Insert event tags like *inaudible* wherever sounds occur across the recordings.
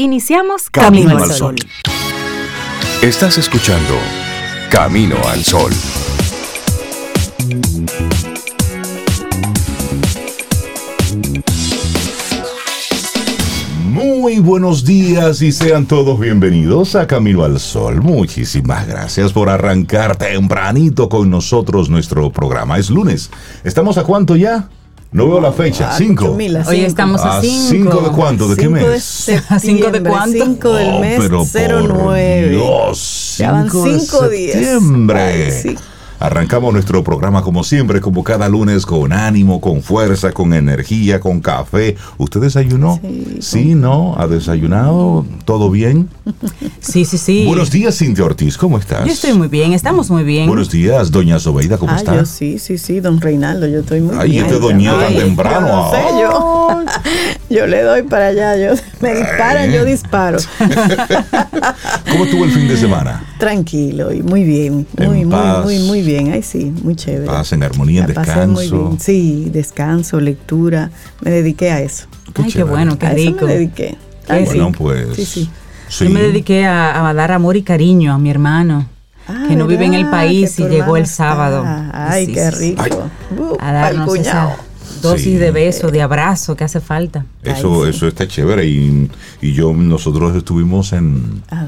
Iniciamos Camino, al Sol. Estás escuchando Camino al Sol. Muy buenos días y sean todos bienvenidos a Camino al Sol. Muchísimas gracias por arrancar tempranito con nosotros nuestro programa. Es lunes. ¿Estamos a cuánto ya? No veo la fecha. Cinco. Hoy estamos a cinco. ¿Cinco de cuánto? ¿De qué mes? ¿A cinco de cuánto? Cinco del Oh, mes pero por 09. Dios, Ya van cinco de cinco días. septiembre. Ay, sí. Arrancamos nuestro programa como siempre, como cada lunes, con ánimo, con fuerza, con energía, con café. ¿Usted desayunó? Sí, ¿no? ¿Ha desayunado? ¿Todo bien? *laughs* Sí, sí, sí. Buenos días, Cintia Ortiz, ¿cómo estás? Yo estoy muy bien, estamos muy bien. Buenos días, doña Sobeida, ¿cómo Ah, está? yo sí, sí, sí, don Reinaldo, yo estoy muy Ay, bien. este doña tan Ay, temprano Yo, no sé, yo, yo le doy para allá, yo me disparan, yo disparo. *laughs* ¿Cómo estuvo el fin de semana? Tranquilo y muy bien, muy, En muy, paz. muy, muy bien. Ay, sí, muy chévere. Paz, en armonía, en La pasé muy descanso. bien. Sí, descanso, lectura. Me dediqué a eso. Qué Ay, qué bueno, qué a eso rico. me dediqué. Qué Ay, Bueno, sí. pues. Sí, sí. sí. Yo me dediqué a, a dar amor y cariño a mi hermano, Ah, que no vive en el país y llegó el sábado. está. Ay, Sí, qué sí, sí. rico. Ay. A darnos cuñado. esa dosis Sí. de beso, de abrazo que hace falta. Eso, Ay, sí. eso está chévere. Y, y yo, nosotros estuvimos en, Ah,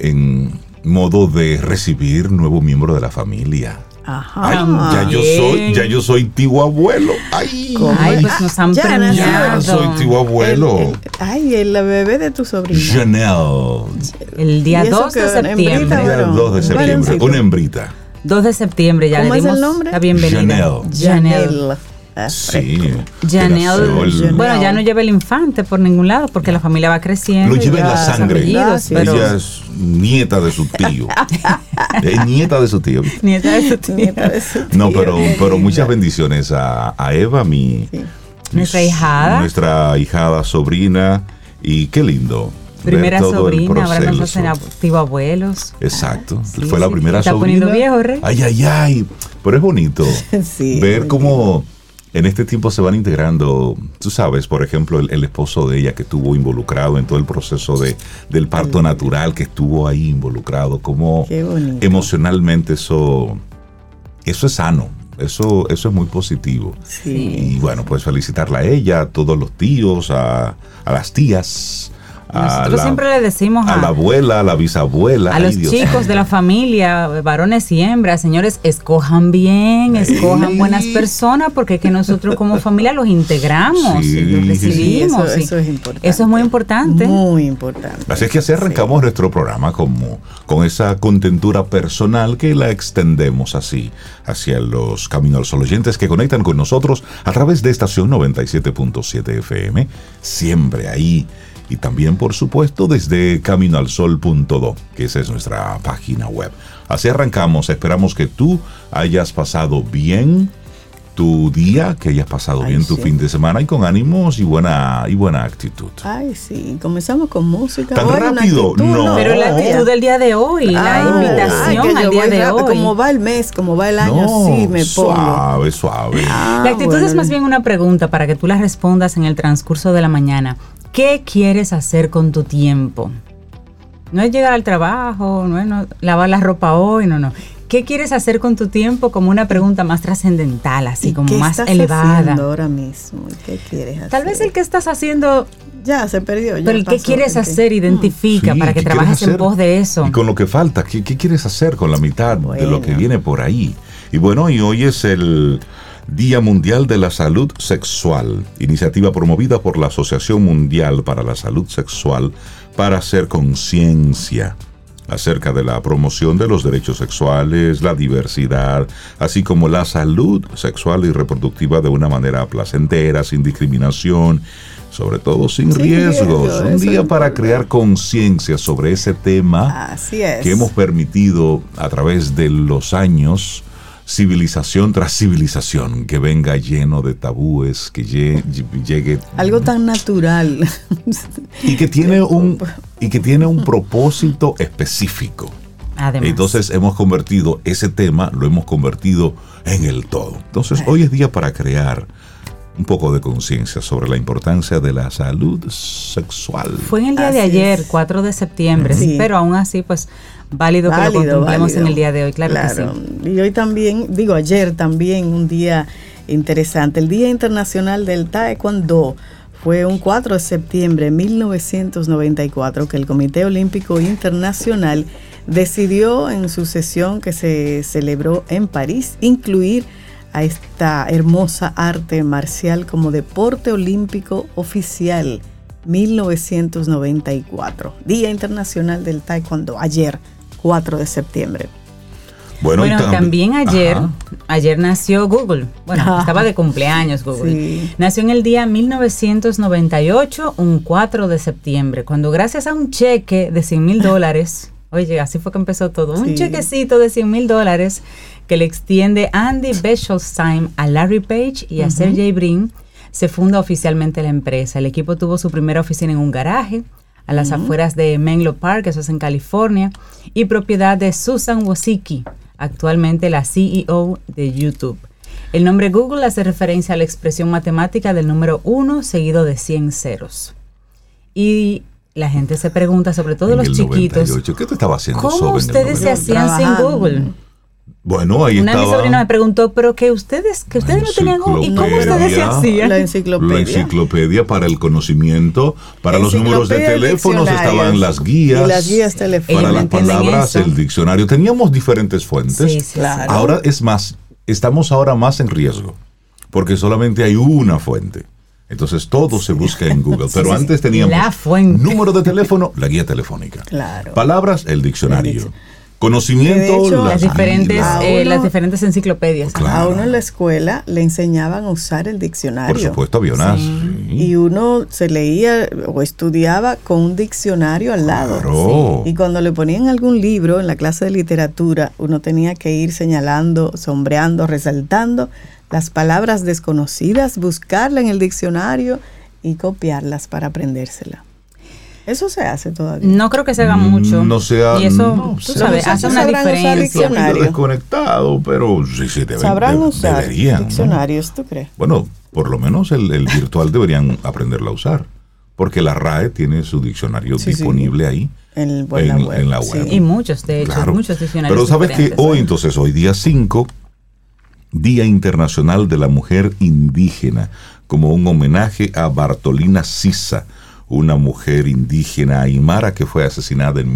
en modo de recibir nuevo miembro de la familia. Ajá. Ay, ya yo soy, ya yo soy tío abuelo. Ay, ¿Cómo? Ay, pues nos han Ya ya premiado. soy tío abuelo. El- el- ay, el bebé de tu sobrina. Chanel. El día ¿Y eso 2 de septiembre. Día varón? 2 de septiembre. Una hembrita. 2 de septiembre ya ¿Cómo le es el dimos nombre? la bienvenida. Janelle. Janelle. Ah, Sí. Janelle, bueno, ya no lleva el infante por ningún lado porque la familia va creciendo. Lo lleva en la sangre. apellidos, Gracias. pero Ella es nieta de su tío. *laughs* es nieta de su tío. nieta de su tío. nieta de su No, tío, pero, qué pero linda. muchas bendiciones a, a Eva, mi, Sí. Nuestra hijada. Nuestra hijada, sobrina. Y qué lindo. Primera sobrina, ahora nos proceso. hacen tío abuelos. Exacto. sí, Fue la sí, primera está sobrina. poniendo viejo, Rey. Ay, ay, ay. Pero es bonito *laughs* Sí, ver cómo en este tiempo se van integrando. Tú sabes, por ejemplo, el, el esposo de ella que estuvo involucrado en todo el proceso de, del parto natural, que estuvo ahí involucrado. Como emocionalmente eso, eso es sano. Eso, eso es muy positivo. Sí. Y bueno, pues felicitarla a ella, a todos los tíos, a, a las tías, Nosotros la, siempre le decimos a a, la abuela, a la bisabuela. a Ay, los Dios chicos de la familia, varones y hembras, señores, escojan bien, escojan Sí. buenas personas, porque es que nosotros como familia los integramos, Sí, y los sí. recibimos. Eso- y eso es importante. Eso es muy importante. Muy importante. Así es que así arrancamos nuestro programa como, con esa contentura personal que la extendemos así hacia los Camino al Sol oyentes que conectan con nosotros a través de estación 97.7 FM, siempre ahí. Y también, por supuesto, desde caminoalsol.do, que esa es nuestra página web. Así arrancamos. Esperamos que tú hayas pasado bien tu día, que hayas pasado Ay, bien tu sí. fin de semana y con ánimos y buena, y buena actitud. Ay, sí. Comenzamos con música. ¿Tan rápido? actitud, No. Pero la actitud del día de hoy, la Ah, invitación ay, al día de rápido, hoy. Como va el mes, como va el año, No, sí me pongo. Suave, suave. Ah, La actitud bueno, es más bien una pregunta para que tú la respondas en el transcurso de la mañana. ¿Qué quieres hacer con tu tiempo? No es llegar al trabajo, no es no- lavar la ropa hoy, no, no. ¿Qué quieres hacer con tu tiempo? Como una pregunta más trascendental, así ¿Y como qué más estás elevada. haciendo ahora mismo? ¿Y ¿Qué quieres hacer? Tal vez el que estás haciendo, Ya se perdió. ya pero el que quieres el que- hacer identifica Sí, para que ¿qué trabajes en pos de eso. Y con lo que falta, ¿qué, qué quieres hacer con la mitad de lo que viene por ahí? Y bueno, y hoy es el Día Mundial de la Salud Sexual, iniciativa promovida por la Asociación Mundial para la Salud Sexual para hacer conciencia acerca de la promoción de los derechos sexuales, la diversidad, así como la salud sexual y reproductiva de una manera placentera, sin discriminación, sobre todo sin, Sin riesgos. riesgo, Un día para crear conciencia sobre ese tema Así es. que hemos permitido a través de los años, civilización tras civilización, que venga lleno de tabúes, que lle- llegue Algo tan natural. y que tiene *laughs* un y que tiene un propósito específico. Además. Entonces hemos convertido ese tema, lo hemos convertido en el todo. Entonces hoy es día para crear un poco de conciencia sobre la importancia de la salud sexual. Fue en el día Así de ayer, es. 4 de septiembre, Sí. pero aún así, pues válido, que lo Válido, contemplemos en el día de hoy, claro, que sí. Y hoy también, digo ayer también, un día interesante. El Día Internacional del Taekwondo fue un 4 de septiembre de 1994 que el Comité Olímpico Internacional decidió en su sesión que se celebró en París incluir a esta hermosa arte marcial como deporte olímpico oficial 1994. Día Internacional del Taekwondo, ayer, 4 de septiembre. Bueno, también ayer, Ajá. ayer nació Google. Bueno, Ah. estaba de cumpleaños Google. Sí. Nació en el día 1998, un 4 de septiembre, cuando gracias a un cheque de 100 mil dólares, *laughs* oye, así fue que empezó todo, un Sí. chequecito de 100 mil dólares que le extiende Andy Bechtolsheim a Larry Page y a Sergey Brin, se funda oficialmente la empresa. El equipo tuvo su primera oficina en un garaje a las afueras de Menlo Park, eso es en California, y propiedad de Susan Wozicki, actualmente la CEO de YouTube. El nombre Google hace referencia a la expresión matemática del número 1 seguido de 100 ceros. Y la gente se pregunta, sobre todo en los el chiquitos, 98. ¿Qué te estaba haciendo ¿cómo ustedes se 98? hacían sin. Google? Bueno, ahí Una de mis estaba. sobrinas me preguntó, pero que ustedes, que ustedes no tenían Google, ¿y cómo ustedes se hacían? La enciclopedia. La enciclopedia para el conocimiento, para los números de teléfonos estaban las guías. Y las guías telefónicas. Para las palabras, eso. el diccionario. Teníamos diferentes fuentes. Sí, sí, Claro. Ahora es más, estamos ahora más en riesgo, porque solamente hay una fuente. Entonces todo se busca en Google. Pero sí, sí. antes teníamos La fuente. número de teléfono, la guía telefónica. Claro. Palabras, el diccionario. El dic- Conocimiento, Que de hecho, Las las diferentes, eh, uno- las diferentes enciclopedias. Claro. A uno en la escuela le enseñaban a usar el diccionario. Por supuesto, había unas. Sí. sí. Y uno se leía o estudiaba con un diccionario al lado. Claro. Y cuando le ponían algún libro en la clase de literatura, uno tenía que ir señalando, sombreando, resaltando las palabras desconocidas, buscarla en el diccionario y copiarlas para aprendérsela. Eso se hace todavía. No creo que se haga mucho. Mm, No sea- Y eso, no, tú sabes, hace una usar diferencia. desconectado, pero sí, sí, deben, Sabrán de- usar deberían, ¿no? diccionarios, ¿tú crees? Bueno, por lo menos el, el virtual deberían aprenderlo a usar, porque la RAE tiene su diccionario Sí, sí. disponible ahí. En, el- en la web. en la sí. Y muchos, de hecho, Claro. muchos diccionarios. Pero sabes que hoy, entonces, hoy día 5, Día Internacional de la Mujer Indígena, como un homenaje a Bartolina Sisa, una mujer indígena aymara que fue asesinada en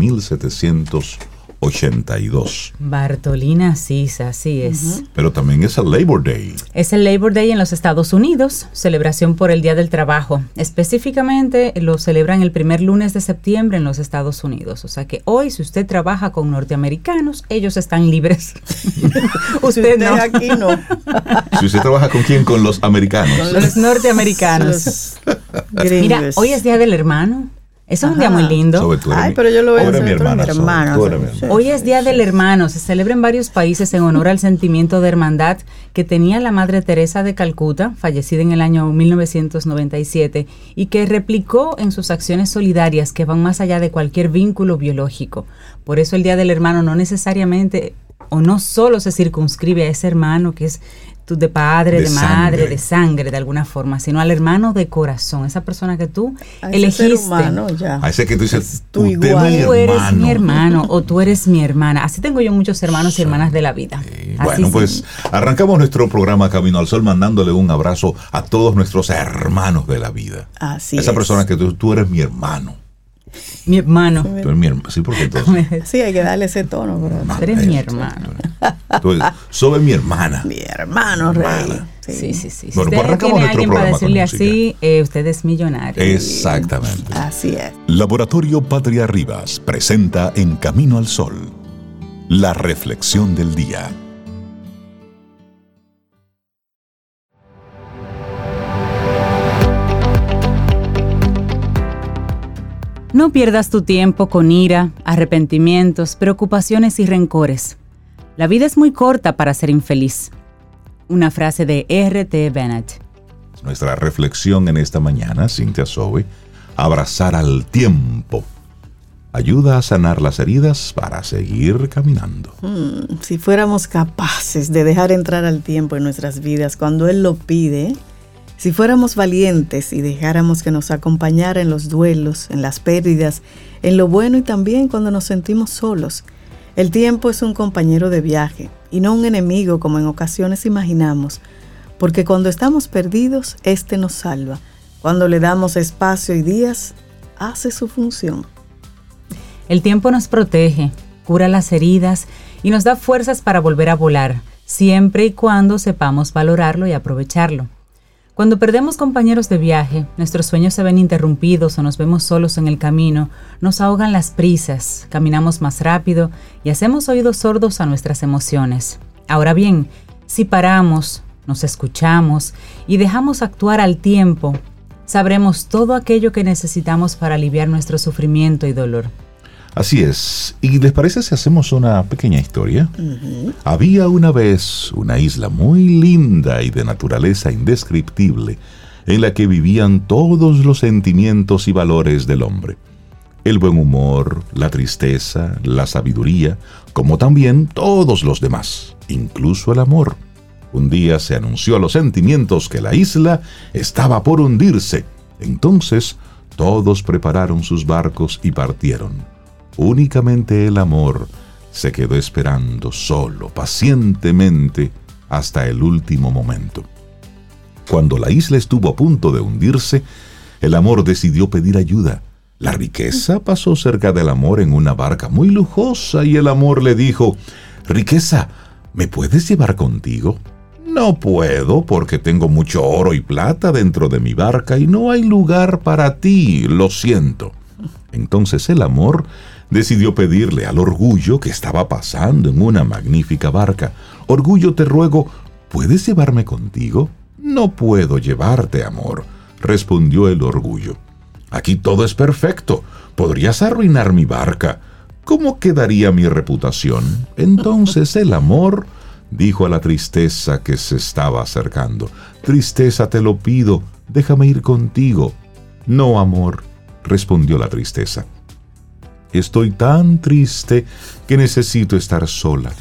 1782. Bartolina Sisa, así es. Pero también es el Labor Day. Es el Labor Day en los Estados Unidos, celebración por el Día del Trabajo. Específicamente lo celebran el primer lunes de septiembre en los Estados Unidos. O sea que hoy, si usted trabaja con norteamericanos, ellos están libres. *laughs* usted no. aquí no. *laughs* Si usted trabaja con quién, con los americanos. Los norteamericanos. Los Mira, hoy es Día del Hermano. Eso es un día muy lindo. Eres Ay, mi- pero yo lo hacer, mi hermana. Hoy es Día del Hermano, se celebra en varios países en honor al sentimiento de hermandad que tenía la Madre Teresa de Calcuta, fallecida en el año 1997, y que replicó en sus acciones solidarias que van más allá de cualquier vínculo biológico. Por eso el Día del Hermano no necesariamente o no solo se circunscribe a ese hermano que es tu de padre, De de, madre, sangre. de sangre de alguna forma, sino al hermano de corazón, esa persona que tú A ese ser elegiste. humano, ya. A ese que tú dices, Tú Tú eres mi hermano o tú eres mi hermana. Así tengo yo muchos hermanos y hermanas de la vida. Así Bueno, sí. pues arrancamos nuestro programa Camino al Sol mandándole un abrazo a todos nuestros hermanos de la vida. Así Esa es. persona que tú, tú eres mi hermano. Mi hermano. Tú eres mi hermano. Sí, porque entonces. *laughs* Sí, hay que darle ese tono, pero hermano, Tú eres mi hermano. Tú eres- Sobe mi hermana. mi hermano rey. Hermana. Sí, sí, sí. Si Bueno, pues usted arrancamos tiene alguien para decirle así, eh, usted es millonario. Exactamente. Así es. Laboratorio Patria Rivas presenta En Camino al Sol, la reflexión del día. No pierdas tu tiempo con ira, arrepentimientos, preocupaciones y rencores. La vida es muy corta para ser infeliz. Una frase de R.T. Bennett. Nuestra reflexión en esta mañana, Cintia Sobe, abrazar al tiempo. Ayuda a sanar las heridas para seguir caminando. Mm, Si fuéramos capaces de dejar entrar al tiempo en nuestras vidas cuando Él lo pide, Si fuéramos valientes y dejáramos que nos acompañara en los duelos, en las pérdidas, en lo bueno y también cuando nos sentimos solos. El tiempo es un compañero de viaje y no un enemigo como en ocasiones imaginamos, porque cuando estamos perdidos, éste nos salva. Cuando le damos espacio y días, hace su función. El tiempo nos protege, cura las heridas y nos da fuerzas para volver a volar, siempre y cuando sepamos valorarlo y aprovecharlo. Cuando perdemos compañeros de viaje, nuestros sueños se ven interrumpidos o nos vemos solos en el camino, nos ahogan las prisas, caminamos más rápido y hacemos oídos sordos a nuestras emociones. Ahora bien, si paramos, nos escuchamos y dejamos actuar al tiempo, sabremos todo aquello que necesitamos para aliviar nuestro sufrimiento y dolor. Así es. ¿Y les parece si hacemos una pequeña historia? Había una vez una isla muy linda y de naturaleza indescriptible, en la que vivían todos los sentimientos y valores del hombre. El buen humor, la tristeza, la sabiduría, como también todos los demás, incluso el amor. Un día se anunció a los sentimientos que la isla estaba por hundirse. Entonces todos prepararon sus barcos y partieron. Únicamente el amor se quedó esperando solo, pacientemente, hasta el último momento. Cuando la isla estuvo a punto de hundirse, el amor decidió pedir ayuda. La riqueza pasó cerca del amor en una barca muy lujosa y el amor le dijo, Riqueza, ¿me puedes llevar contigo? No puedo porque tengo mucho oro y plata dentro de mi barca y no hay lugar para ti, lo siento. Entonces el amor decidió pedirle al orgullo que estaba pasando en una magnífica barca, Orgullo te ruego, ¿puedes llevarme contigo? No puedo llevarte, amor, respondió el orgullo. Aquí todo es perfecto, podrías arruinar mi barca. ¿Cómo quedaría mi reputación? Entonces el amor dijo a la tristeza que se estaba acercando, Tristeza te lo pido, déjame ir contigo. No, amor, respondió la tristeza. Estoy tan triste que necesito estar sola.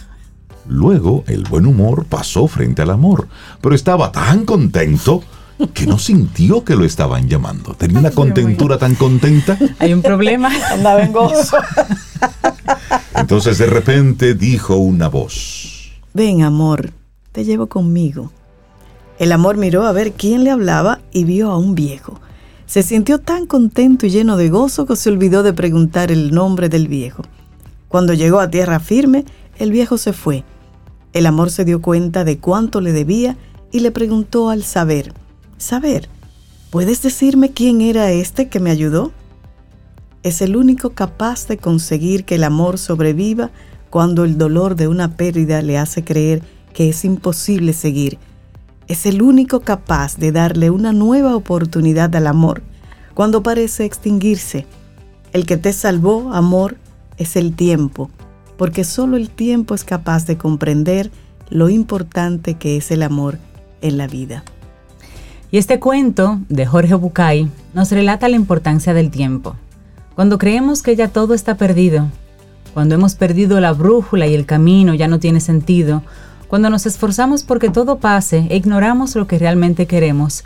Luego el buen humor pasó frente al amor, pero estaba tan contento que no sintió que lo estaban llamando. Tenía una contentura tan contenta. Hay un problema. *laughs* Andaba en gozo. Entonces de repente dijo una voz. Ven, amor, te llevo conmigo. El amor miró a ver quién le hablaba y vio a un viejo se sintió tan contento y lleno de gozo que se olvidó de preguntar el nombre del viejo. Cuando llegó a tierra firme, el viejo se fue. El amor se dio cuenta de cuánto le debía y le preguntó al saber, Saber, ¿puedes decirme quién era este que me ayudó? Es el único capaz de conseguir que el amor sobreviva cuando el dolor de una pérdida le hace creer que es imposible seguir es el único capaz de darle una nueva oportunidad al amor cuando parece extinguirse. El que te salvó, amor, es el tiempo, porque solo el tiempo es capaz de comprender lo importante que es el amor en la vida. Y este cuento de Jorge Bucay nos relata la importancia del tiempo. Cuando creemos que ya todo está perdido, cuando hemos perdido la brújula y el camino ya no tiene sentido, cuando nos esforzamos porque todo pase e ignoramos lo que realmente queremos,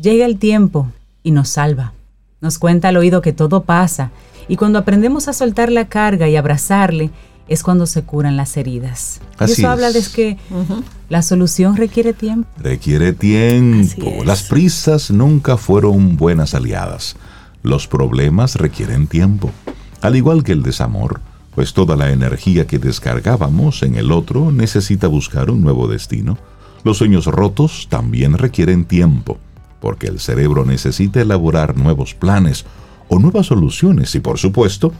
llega el tiempo y nos salva. Nos cuenta al oído que todo pasa y cuando aprendemos a soltar la carga y abrazarle, es cuando se curan las heridas. y eso habla de que la solución requiere tiempo. Requiere tiempo. Las prisas nunca fueron buenas aliadas. Los problemas requieren tiempo. Al igual que el desamor, pues toda la energía que descargábamos en el otro necesita buscar un nuevo destino. Los sueños rotos también requieren tiempo, porque el cerebro necesita elaborar nuevos planes o nuevas soluciones y por supuesto,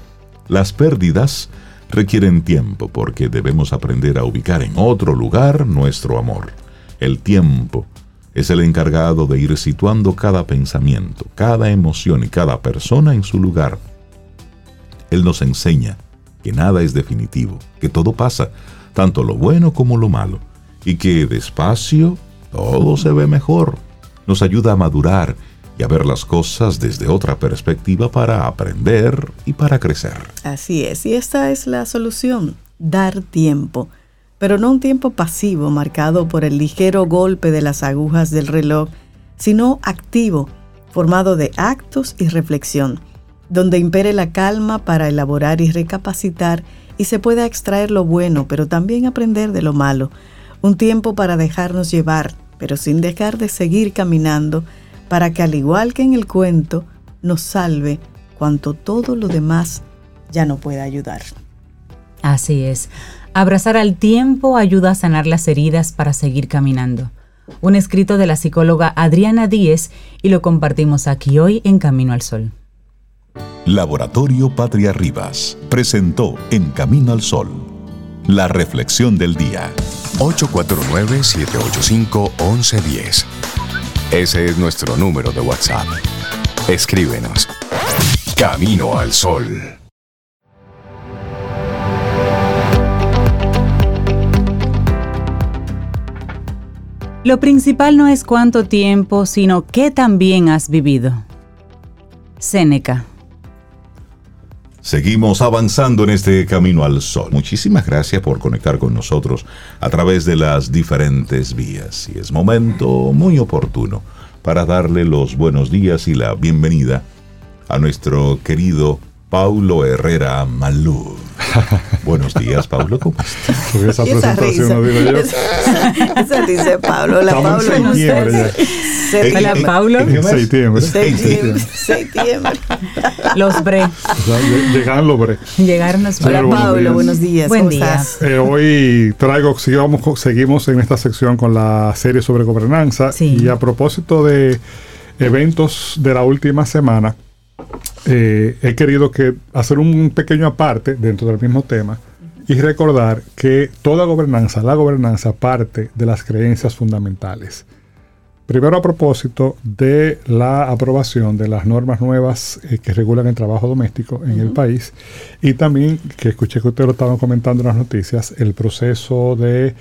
las pérdidas requieren tiempo porque debemos aprender a ubicar en otro lugar nuestro amor. El tiempo es el encargado de ir situando cada pensamiento, cada emoción y cada persona en su lugar. Él nos enseña que nada es definitivo, que todo pasa, tanto lo bueno como lo malo, y que despacio todo se ve mejor. Nos ayuda a madurar y a ver las cosas desde otra perspectiva para aprender y para crecer. Así es, y esta es la solución, dar tiempo, pero no un tiempo pasivo marcado por el ligero golpe de las agujas del reloj, sino activo, formado de actos y reflexión, donde impere la calma para elaborar y recapacitar y se pueda extraer lo bueno, pero también aprender de lo malo. Un tiempo para dejarnos llevar, pero sin dejar de seguir caminando, para que al igual que en el cuento, nos salve cuanto todo lo demás ya no pueda ayudar. Así es. Abrazar al tiempo ayuda a sanar las heridas para seguir caminando. Un escrito de la psicóloga Adriana Díez y lo compartimos aquí hoy en Camino al Sol. Laboratorio Patria Rivas presentó En Camino al Sol la reflexión del día. 849-785-1110. Ese es nuestro número de WhatsApp. Escríbenos. Camino al Sol. Lo principal no es cuánto tiempo, sino qué también has vivido. Séneca. Seguimos avanzando en este camino al sol. Muchísimas gracias por conectar con nosotros a través de las diferentes vías. Y es momento muy oportuno para darle los buenos días y la bienvenida a nuestro querido Paulo Herrera Malú. *laughs* Buenos días, Pablo. ¿Cómo estás? esa presentación no digo yo. Esa dice Pablo. La Estamos Pablo en no septiembre ya. sé. Hola, Paulo. En septiembre. Septiembre. Septiembre. Los bre. O sea, lle- llegaron los bre. Llegaron los bre. Hola Pablo, días. buenos días. Buen ¿Cómo día. estás? Eh, hoy traigo, sigamos, seguimos en esta sección con la serie sobre gobernanza. Sí. Y a propósito de eventos de la última semana, eh, he querido que hacer un pequeño aparte dentro del mismo tema y recordar que toda gobernanza, la gobernanza parte de las creencias fundamentales. Primero a propósito de la aprobación de las normas nuevas eh, que regulan el trabajo doméstico en el país y también que escuché que ustedes lo estaban comentando en las noticias, el proceso de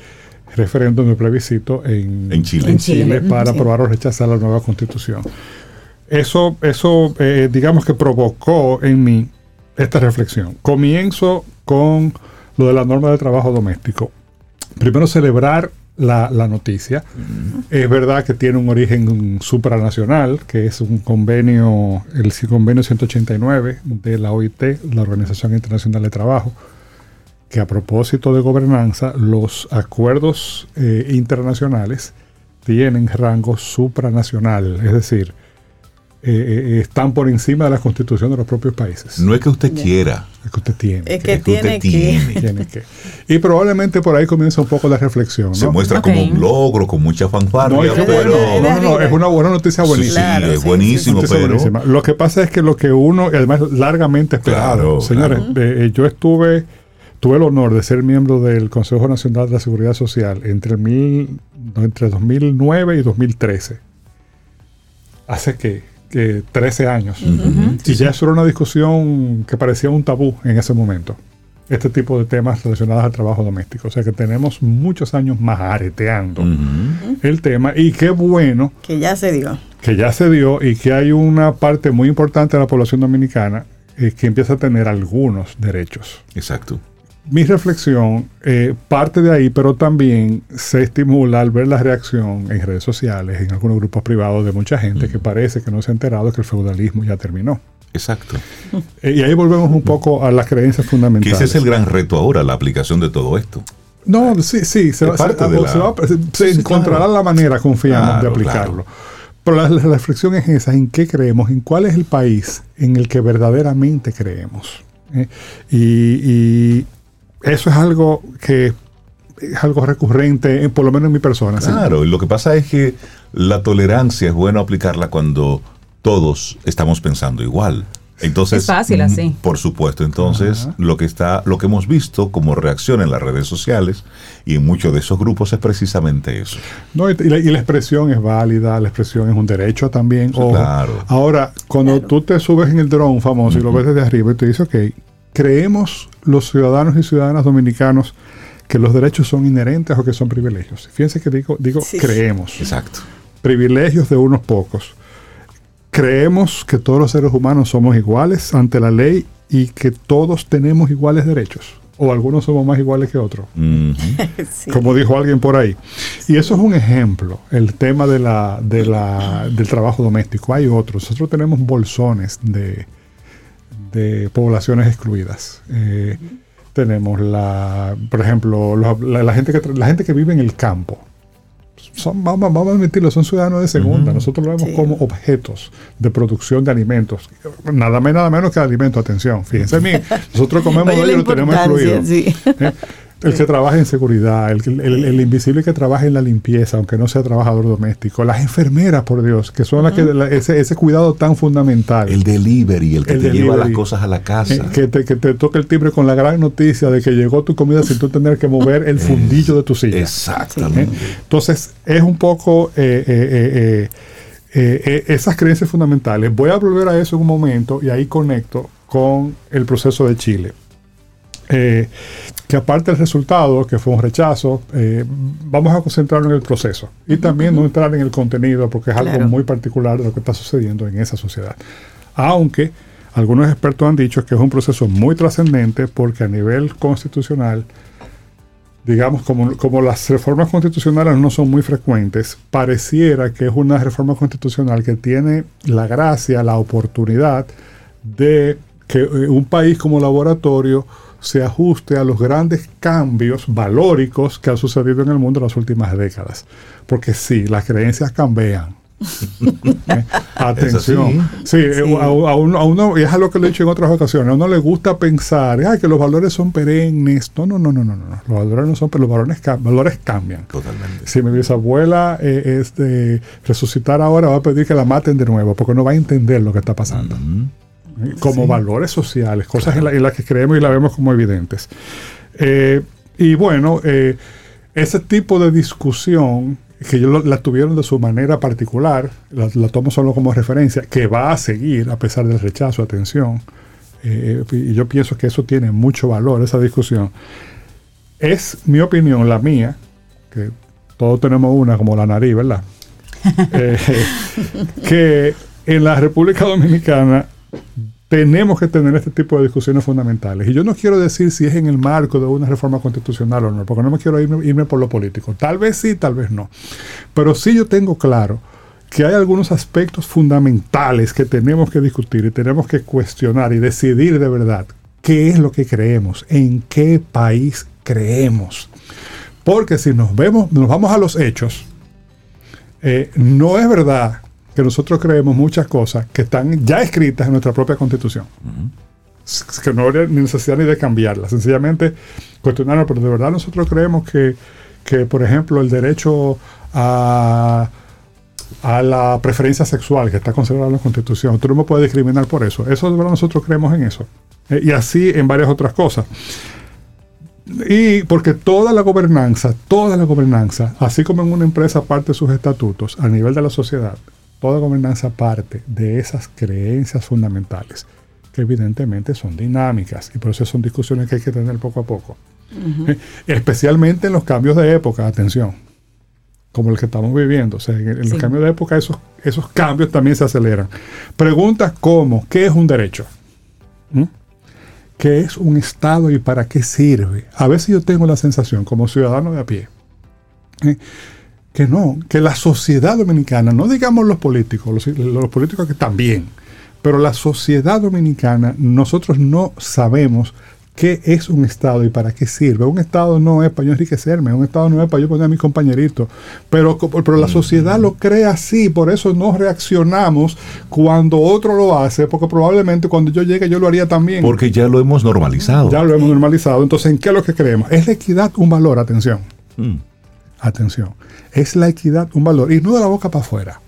referéndum de plebiscito en, En Chile. en En Chile. Chile para Sí. aprobar o rechazar la nueva constitución. Eso, eso eh, digamos que provocó en mí esta reflexión. Comienzo con lo de la norma de trabajo doméstico. Primero celebrar la, la noticia. Es verdad que tiene un origen supranacional, que es un convenio, el convenio 189 de la OIT, la Organización Internacional de Trabajo, que a propósito de gobernanza, los acuerdos eh, internacionales tienen rango supranacional, es decir, eh, eh, están por encima de la constitución de los propios países. No es que usted quiera. Es que usted tiene. Es que es que usted tiene que. tiene. *laughs* tiene que. Y probablemente por ahí comienza un poco la reflexión. ¿no? Se muestra como un logro, con mucha fanfarria, No, es pero... bueno, no, no, no, es una buena noticia Sí, buenísima. Claro, es sí, buenísimo, pero... buenísima. Lo que pasa es que lo que uno, y además largamente esperado, Claro, señores, eh, eh, yo estuve, tuve el honor de ser miembro del Consejo Nacional de la Seguridad Social entre, el mil, no, entre 2009 y 2013. Hace que, que 13 años. Y ya eso era una discusión que parecía un tabú en ese momento. Este tipo de temas relacionados al trabajo doméstico. O sea que tenemos muchos años más areteando el tema. Y qué bueno Que ya se dio. que ya se dio y que hay una parte muy importante de la población dominicana eh, que empieza a tener algunos derechos. Exacto. Mi reflexión eh, parte de ahí, pero también se estimula al ver la reacción en redes sociales, en algunos grupos privados de mucha gente que parece que no se ha enterado que el feudalismo ya terminó. Exacto. Eh, y ahí volvemos un poco a las creencias Que fundamentales. ese es el gran reto ahora, la aplicación de todo esto. No, sí, sí, se, va- se- la- se va- se- Sí, encontrará claro. la manera, confiamos, de Claro, aplicarlo. Pero la, la reflexión es esa, en qué creemos, en cuál es el país en el que verdaderamente creemos. ¿eh? Y, y eso es algo que es algo recurrente, eh, por lo menos en mi persona. ¿sí? Claro, y lo que pasa es que la tolerancia es bueno aplicarla cuando todos estamos pensando igual. Entonces, Es fácil así. mm, Por supuesto, entonces lo que está, lo que hemos visto como reacción en las redes sociales y en muchos de esos grupos es precisamente eso. No, y, la, y la expresión es válida, la expresión es un derecho también. Sí, ojo. claro. Ahora, cuando tú te subes en el dron famoso y lo ves desde arriba y te dice, ok, creemos los ciudadanos y ciudadanas dominicanos que los derechos son inherentes o que son privilegios. Fíjense que digo, digo Sí. creemos. Exacto. Privilegios de unos pocos. Creemos que todos los seres humanos somos iguales ante la ley y que todos tenemos iguales derechos. o algunos somos más iguales que otros. *laughs* Sí. como dijo alguien por ahí. Y eso es un ejemplo, el tema de la, de la, del trabajo doméstico. Hay otros. Nosotros tenemos bolsones de, de poblaciones excluidas. Eh, tenemos la, por ejemplo, los- la, la gente que la gente que vive en el campo. Son, vamos, vamos a admitirlo, son ciudadanos de segunda. Nosotros lo vemos Sí. como objetos de producción de alimentos. Nada más nada menos que alimentos, atención. Fíjense bien, nosotros comemos de la ellos y lo tenemos excluido. sí. ¿eh? El que trabaja en seguridad, el, el- el invisible que trabaja en la limpieza, aunque no sea trabajador doméstico, las enfermeras, por Dios, que son las que la- ese, ese cuidado tan fundamental. El delivery, el que El te lleva las cosas a la casa. Eh, que, te, que te toque el timbre con la gran noticia de que llegó tu comida sin tú tener que mover el fundillo de tu silla. ¿eh? Exactamente. Entonces, es un poco eh, eh, eh, eh, eh, esas creencias fundamentales. Voy a volver a eso en un momento y ahí conecto con el proceso de Chile. Eh, que aparte del resultado, que fue un rechazo, eh, vamos a concentrarnos en el proceso y también no entrar en el contenido porque es algo muy particular de lo que está sucediendo en esa sociedad. Aunque algunos expertos han dicho que es un proceso muy trascendente porque a nivel constitucional digamos, como, como las reformas constitucionales no son muy frecuentes, pareciera que es una reforma constitucional que tiene la gracia, la oportunidad de que un país como laboratorio se ajuste a los grandes cambios valóricos que han sucedido en el mundo en las últimas décadas. Porque sí, las creencias cambian. *laughs* ¿Eh? Atención. Sí, eh, Sí. A, a uno, a uno- y es algo que lo he dicho en otras ocasiones, a uno le gusta pensar "Ay, que los valores son perennes. No, no, no, no, no, no. Los valores no son, pero los valores, valores cambian. Totalmente. Si mi bisabuela eh, es de resucitar ahora, va a pedir que la maten de nuevo, porque no va a entender lo que está pasando. Ujú. ¿eh? Como valores sociales, cosas en, la- en las que creemos y las vemos como evidentes. Eh, y bueno, eh, ese tipo de discusión, que ellos lo- la tuvieron de su manera particular, la, la tomo solo como referencia, que va a seguir a pesar del rechazo, atención. eh, y yo pienso que eso tiene mucho valor, esa discusión. Es mi opinión, la mía, que todos tenemos una como la nariz, ¿verdad? *laughs* Eh, que en la República Dominicana tenemos que tener este tipo de discusiones fundamentales. Y yo no quiero decir si es en el marco de una reforma constitucional o no, porque no me quiero irme, por lo político. Tal vez sí, tal vez no. Pero sí yo tengo claro que hay algunos aspectos fundamentales que tenemos que discutir y tenemos que cuestionar y decidir de verdad qué es lo que creemos, en qué país creemos. Porque si nos vemos, nos vamos a los hechos, eh, no es verdad que nosotros creemos muchas cosas que están ya escritas en nuestra propia constitución. Que no habría ni necesidad ni de cambiarlas. Sencillamente cuestionarlo, pero de verdad nosotros creemos que, que, por ejemplo, el derecho a, a la preferencia sexual que está consagrado en la constitución, tú no me puedes discriminar por eso. Eso de verdad nosotros creemos en eso. Eh, y así en varias otras cosas. Y porque toda la gobernanza, toda la gobernanza, así como en una empresa parte de sus estatutos, a nivel de la sociedad, toda gobernanza parte de esas creencias fundamentales, que evidentemente son dinámicas y por eso son discusiones que hay que tener poco a poco. Eh, Especialmente en los cambios de época, atención, como el que estamos viviendo. O sea, en, en los Sí. cambios de época esos, esos cambios también se aceleran. Preguntas como, ¿qué es un derecho? ¿Mm? ¿Qué es un Estado y para qué sirve? A veces yo tengo la sensación, como ciudadano de a pie, eh, que no, que la sociedad dominicana, no digamos los políticos, los, los políticos que también, pero la sociedad dominicana, nosotros no sabemos qué es un Estado y para qué sirve. Un Estado no es para yo enriquecerme, un Estado no es para yo poner a mis compañeritos, pero, pero la sociedad lo cree así, por eso no reaccionamos cuando otro lo hace, porque probablemente cuando yo llegue yo lo haría también. Porque ya lo hemos normalizado. Ya lo hemos normalizado. Entonces, ¿en qué es lo que creemos? ¿Es la equidad un valor? Atención. Mm. Atención. ¿Es la equidad un valor? Y no de la boca para afuera.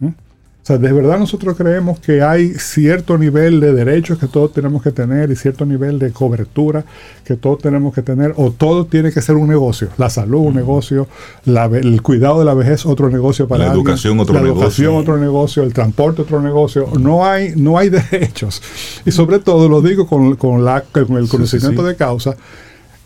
¿Mm? O sea, de verdad nosotros creemos que hay cierto nivel de derechos que todos tenemos que tener y cierto nivel de cobertura que todos tenemos que tener, o todo tiene que ser un negocio. La salud, un negocio, la el cuidado de la vejez, otro negocio para La alguien, educación, otro la educación, negocio. otro negocio, el transporte, otro negocio. No hay, no hay *laughs* derechos. Y sobre todo lo digo con, con la, con el Sí, conocimiento sí, sí. de causa.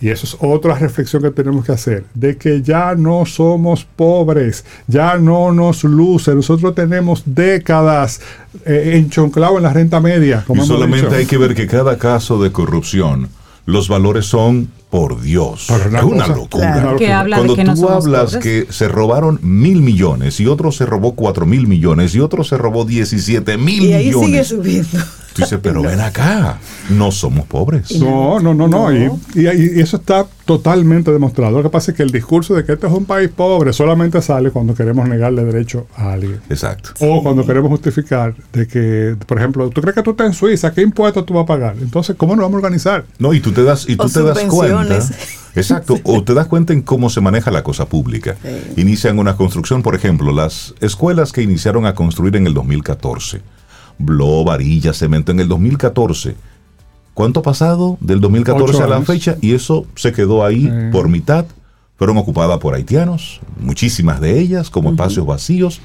Y eso es otra reflexión que tenemos que hacer, de que ya no somos pobres, ya no nos luce, nosotros tenemos décadas eh, enchonclados en la renta media. Como Y solamente dicho. hay que ver que cada caso de corrupción los valores son por Dios. Una es una cosa- locura. Claro. Que habla Cuando de que no tú somos hablas pobres. que se robaron mil millones y otro se robó cuatro mil millones y otro se robó 17 mil Y ahí sigue millones. subiendo. Tú dices, pero ven acá, no somos pobres. No, no, no, no. No. Y, y- y eso está totalmente demostrado. Lo que pasa es que el discurso de que este es un país pobre solamente sale cuando queremos negarle derecho a alguien. Exacto. O cuando queremos justificar de que, por ejemplo, tú crees que tú estás en Suiza, ¿qué impuestos tú vas a pagar? Entonces, ¿cómo nos vamos a organizar? No, y tú te das, y tú O te das cuenta. *laughs* Exacto, o te das cuenta en cómo se maneja la cosa pública. Sí. Inician una construcción, por ejemplo, las escuelas que iniciaron a construir en el 2014. Blo, varilla, cemento en el 2014. ¿Cuánto ha pasado del 2014 Ocho a la fecha? Y eso se quedó ahí Sí. por mitad. Fueron ocupadas por haitianos, muchísimas de ellas como espacios vacíos.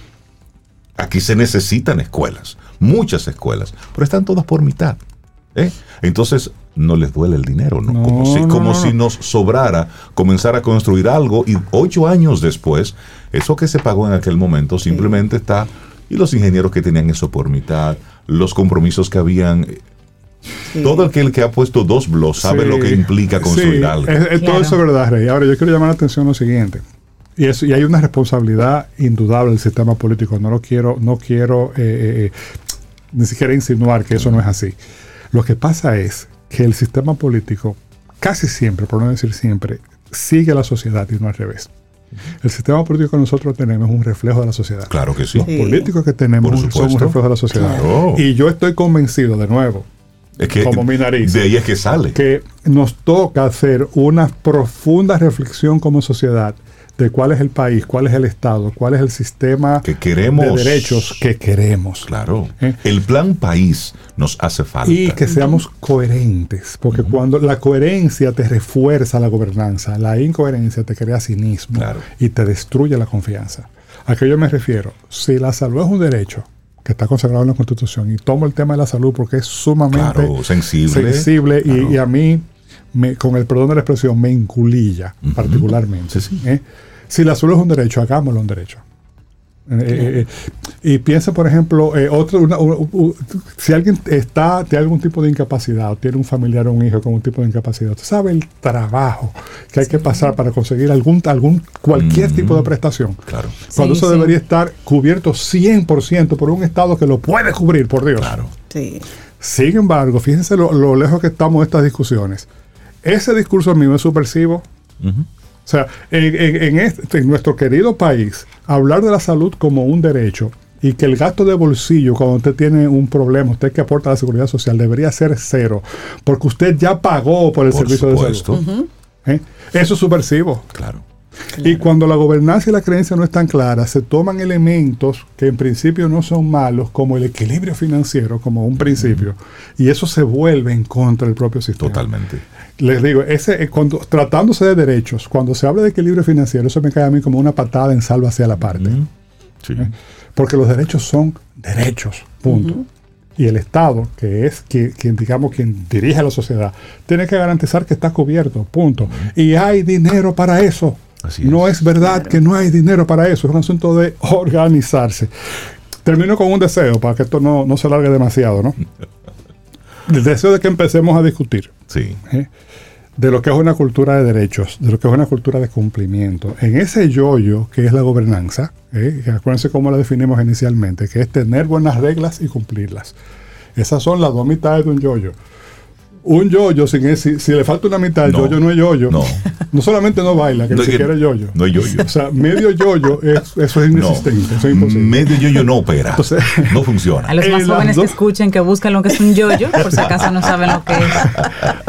Aquí se necesitan escuelas, muchas escuelas, pero están todas por mitad. ¿eh? Entonces, no les duele el dinero, ¿no? No, como si, no, como no, si no. nos sobrara comenzar a construir algo y ocho años después, eso que se pagó en aquel momento simplemente está, y los ingenieros que tenían eso por mitad, los compromisos que habían, Sí. todo aquel que ha puesto dos blogs sabe Sí, lo que implica construir sí, algo. es- es todo Claro. eso es verdad, Rey. Ahora, yo quiero llamar la atención a lo siguiente. Y, eso, y hay una responsabilidad indudable del sistema político. No lo quiero, no quiero eh, eh, eh, ni siquiera insinuar que eso no es así. Lo que pasa es que el sistema político, casi siempre, por no decir siempre, sigue a la sociedad y no al revés. El sistema político que nosotros tenemos es un reflejo de la sociedad. Claro que sí. Los Sí. políticos que tenemos son un reflejo de la sociedad. Claro. Y yo estoy convencido, de nuevo, Es que como mi nariz. de ahí es que sale. que nos toca hacer una profunda reflexión como sociedad de cuál es el país, cuál es el Estado, cuál es el sistema Que queremos. de derechos que queremos. Claro. ¿Eh? El plan país nos hace falta. Y que seamos coherentes, porque cuando la coherencia te refuerza la gobernanza, la incoherencia te crea cinismo Claro. y te destruye la confianza. ¿A qué yo me refiero? Si la salud es un derecho que está consagrado en la Constitución y tomo el tema de la salud porque es sumamente Claro, sensible. sensible y, a mí, me- con el perdón de la expresión, me inculilla Ujú. particularmente. Sí, sí. ¿eh? Si la salud es un derecho, hagámoslo un derecho. Eh, eh, y piensa, por ejemplo, eh, otro, una- u- u- si alguien está, tiene algún tipo de incapacidad, o tiene un familiar o un hijo con un tipo de incapacidad, usted sabe el trabajo que hay que pasar para conseguir algún, algún cualquier tipo de prestación. Claro. Cuando Sí, eso sí. debería estar cubierto 100% por un Estado que lo puede cubrir, por Dios. Claro. Sí. Sin embargo, fíjense lo, lo lejos que estamos de estas discusiones. Ese discurso mío es subversivo. Ujú. O sea, en, en- en este- en nuestro querido país, hablar de la salud como un derecho y que el gasto de bolsillo cuando usted tiene un problema, usted que aporta a la seguridad social, debería ser cero, porque usted ya pagó por el Por servicio de salud. ¿Eh? Eso es subversivo. Claro. Y cuando la gobernanza y la creencia no están claras, se toman elementos que en principio no son malos, como el equilibrio financiero, como un principio, y eso se vuelve en contra del propio sistema. Totalmente. Les digo, ese, eh, cuando, tratándose de derechos, cuando se habla de equilibrio financiero, eso me cae a mí como una patada en salva hacia la parte. Sí. Porque los derechos son derechos, punto. Y el Estado, que es quien, quien, digamos, quien dirige a la sociedad, tiene que garantizar que está cubierto, punto. Y hay dinero para eso. Así no es. es verdad que no hay dinero para eso, es un asunto de organizarse. Termino con un deseo, para que esto no, no se alargue demasiado, ¿no? *laughs* El deseo de que empecemos a discutir Sí. ¿eh? de lo que es una cultura de derechos, de lo que es una cultura de cumplimiento. En ese yoyo que es la gobernanza, ¿eh? acuérdense cómo la definimos inicialmente, que es tener buenas reglas y cumplirlas. Esas son las dos mitades de un yoyo. Un yoyo, sin ese- si, si le falta una mitad, el No. yoyo no es yoyo. No. No solamente no baila, que No, ni siquiera es yoyo. No hay yoyo. O sea, medio yoyo, es, eso es No. inexistente, eso es imposible. Medio yoyo no opera. Entonces- no funciona. A los más jóvenes que escuchen, que busquen lo que es un yoyo, por si acaso no saben lo que es.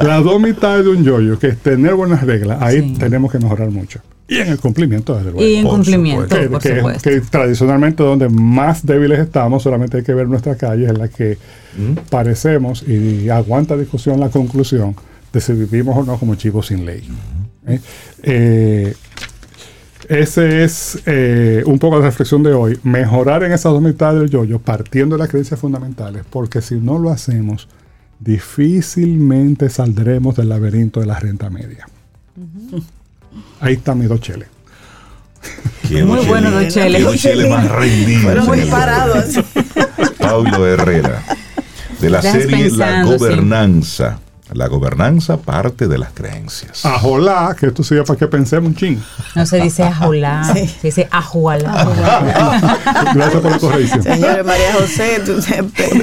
*laughs* Las dos mitades de un yoyo, que es tener buenas reglas, ahí Sí. tenemos que mejorar mucho. Y en el cumplimiento, desde luego. Y en por cumplimiento, que, por que- supuesto. que tradicionalmente donde más débiles estamos, solamente hay que ver nuestras calles en las que parecemos y aguanta discusión la conclusión de si vivimos o no como chivos sin ley. ¿Eh? Eh, ese es eh, un poco de reflexión de hoy. Mejorar en esas dos mitades del yoyo, partiendo de las creencias fundamentales, porque si no lo hacemos, difícilmente saldremos del laberinto de la renta media. Ahí está mi dos cheles. Qué Muy Dochele- bueno, Dochele. qué Dochele más rendido. Fueron muy parados. Paulo Herrera. De la Dejas serie La. Gobernanza. La gobernanza parte de las creencias. Ajolá, que esto sería para que pensemos un ching. No se dice ajolá, *laughs* Sí. se dice ajualá. *laughs* Gracias por la corrección. Señores, María José, tú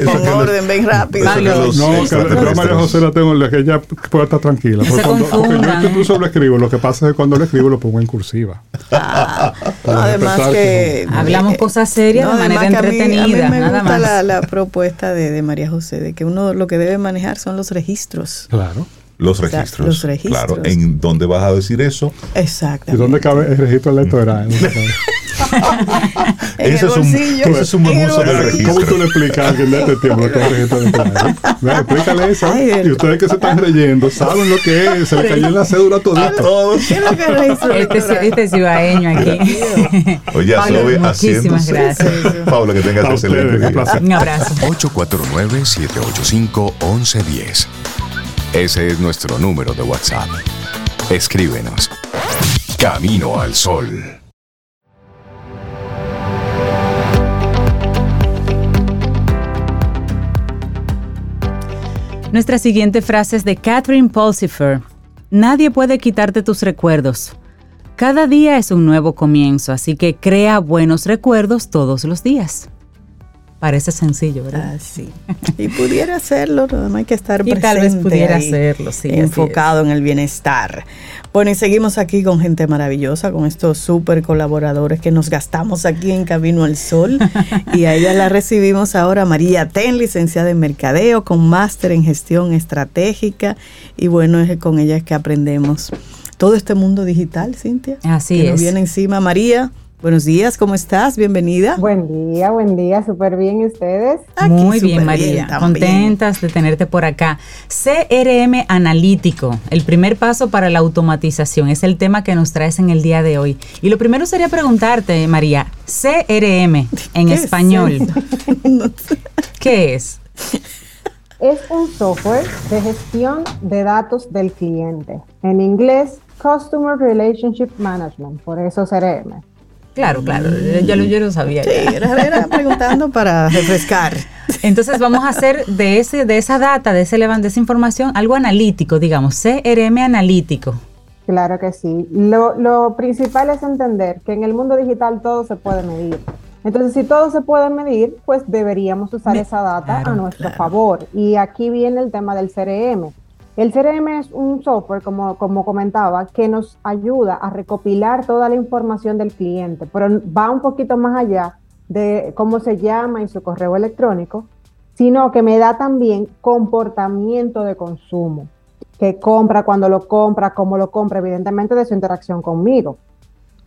pon orden, ven rápido. Los No, que yo a extraterrestres- María José la tengo, la que ella puede estar tranquila. No Porque, cuando, porque yo incluso lo escribo, lo que pasa es que cuando lo escribo lo pongo en cursiva. Ah, además que... Hablamos cosas serias de manera que a mí- entretenida, A mí, me nada gusta más. la, la propuesta de, de María José, de que uno lo que debe manejar son los registros. Claro. Los sea, registros. los registros. Claro, ¿en dónde vas a decir eso? Exacto. ¿Y dónde cabe el registro electoral? *laughs* El es un- ese es un buen uso del registro. ¿Cómo tú le explicas a alguien de este tiempo lo que es el registro electoral? *laughs* Mira, explícale eso. Ay, el- y ustedes que se están reyendo saben lo que es. Se le cayó en la cédula todito. Todos. ¿Qué es lo que es el registro Este, este cibaeño aquí. Oye, Pablo, Sobe, muchísimas gracias. Pablo, que tengas A excelente un día. placer. Un abrazo. 849-785-1110. Ese es nuestro número de WhatsApp. Escríbenos. Camino al Sol. Nuestra siguiente frase es de Catherine Pulsifer. Nadie puede quitarte tus recuerdos. Cada día es un nuevo comienzo, así que crea buenos recuerdos todos los días. Parece sencillo, ¿verdad? Ah, sí. Y pudiera hacerlo, nada más hay que estar *laughs* Y presente tal vez pudiera hacerlo, sí, enfocado en el bienestar. Bueno, y seguimos aquí con gente maravillosa, con estos súper colaboradores que nos gastamos aquí en Camino al Sol. *laughs* y a ella la recibimos ahora, María Ten, licenciada en Mercadeo, con máster en Gestión Estratégica. Y bueno, es con ella es que aprendemos todo este mundo digital, Cintia. Así que nos es. viene encima. María, buenos días, ¿cómo estás? Bienvenida. Buen día, buen día, súper bien ¿y ustedes. Aquí Muy bien, María. Contentas de tenerte por acá. CRM analítico, el primer paso para la automatización, es el tema que nos traes en el día de hoy. Y lo primero sería preguntarte, María, CRM en ¿Qué es español? *laughs* ¿qué es? Es un software de gestión de datos del cliente. En inglés, Customer Relationship Management, por eso CRM. Claro, claro, ya lo, yo lo sabía. Sí, ya. era, era *laughs* preguntando para refrescar. Entonces vamos a hacer de ese, de esa data, de ese de esa información, algo analítico, digamos, CRM analítico. Claro que sí. Lo, lo principal es entender que en el mundo digital todo se puede medir. Entonces, si todo se puede medir, pues deberíamos usar Me- esa data claro, a nuestro claro. favor. Y aquí viene el tema del CRM. El CRM es un software, como, como comentaba, que nos ayuda a recopilar toda la información del cliente, pero va un poquito más allá de cómo se llama y su correo electrónico, sino que me da también comportamiento de consumo que compra, cuando lo compra, cómo lo compra, evidentemente de su interacción conmigo,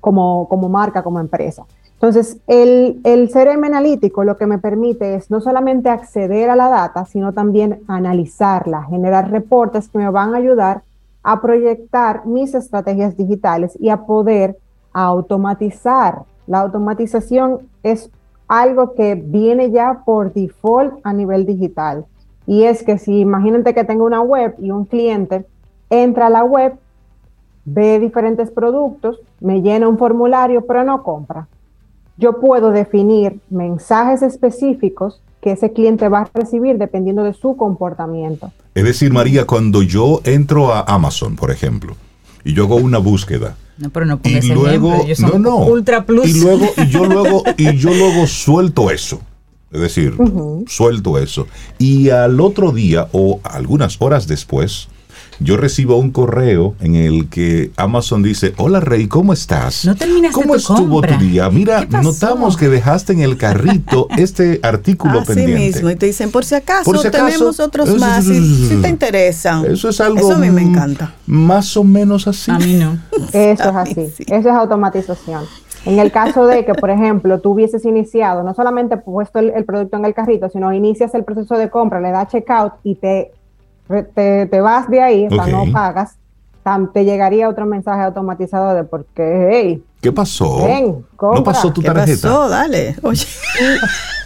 como, como marca, como empresa. Entonces, el, el CRM analítico lo que me permite es no solamente acceder a la data, sino también analizarla, generar reportes que me van a ayudar a proyectar mis estrategias digitales y a poder automatizar. La automatización es algo que viene ya por default a nivel digital. Y es que si imagínate que tengo una web y un cliente entra a la web, ve diferentes productos, me llena un formulario, pero no compra. Yo puedo definir mensajes específicos que ese cliente va a recibir dependiendo de su comportamiento. Es decir, María, cuando yo entro a Amazon, por ejemplo, y yo hago una búsqueda, No, pero no y luego, ejemplo, ellos son no, no, Ultra Plus. y luego, y yo *laughs* luego, y yo luego suelto eso. Es decir, suelto eso. Y al otro día o algunas horas después, yo recibo un correo en el que Amazon dice, hola Rey, ¿cómo estás? No terminaste ¿Cómo tu estuvo compra. tu día? Mira, notamos que dejaste en el carrito *laughs* este artículo Así pendiente. mismo. Y te dicen, por si acaso, Por si acaso, tenemos otros eso- más, si, si te interesan. Eso es algo Eso a mí me encanta. Más o menos así. A mí no. *laughs* Eso es así, sí. eso es automatización. En el caso de que, por ejemplo, tú hubieses iniciado, no solamente puesto el, el producto en el carrito, sino inicias el proceso de compra, le das checkout y te, te, te vas de ahí, o sea, no pagas, te llegaría otro mensaje automatizado de porque, hey, ¿Qué pasó? Ven, compra. ¿No pasó tu ¿Qué tarjeta? pasó? Dale. Oye.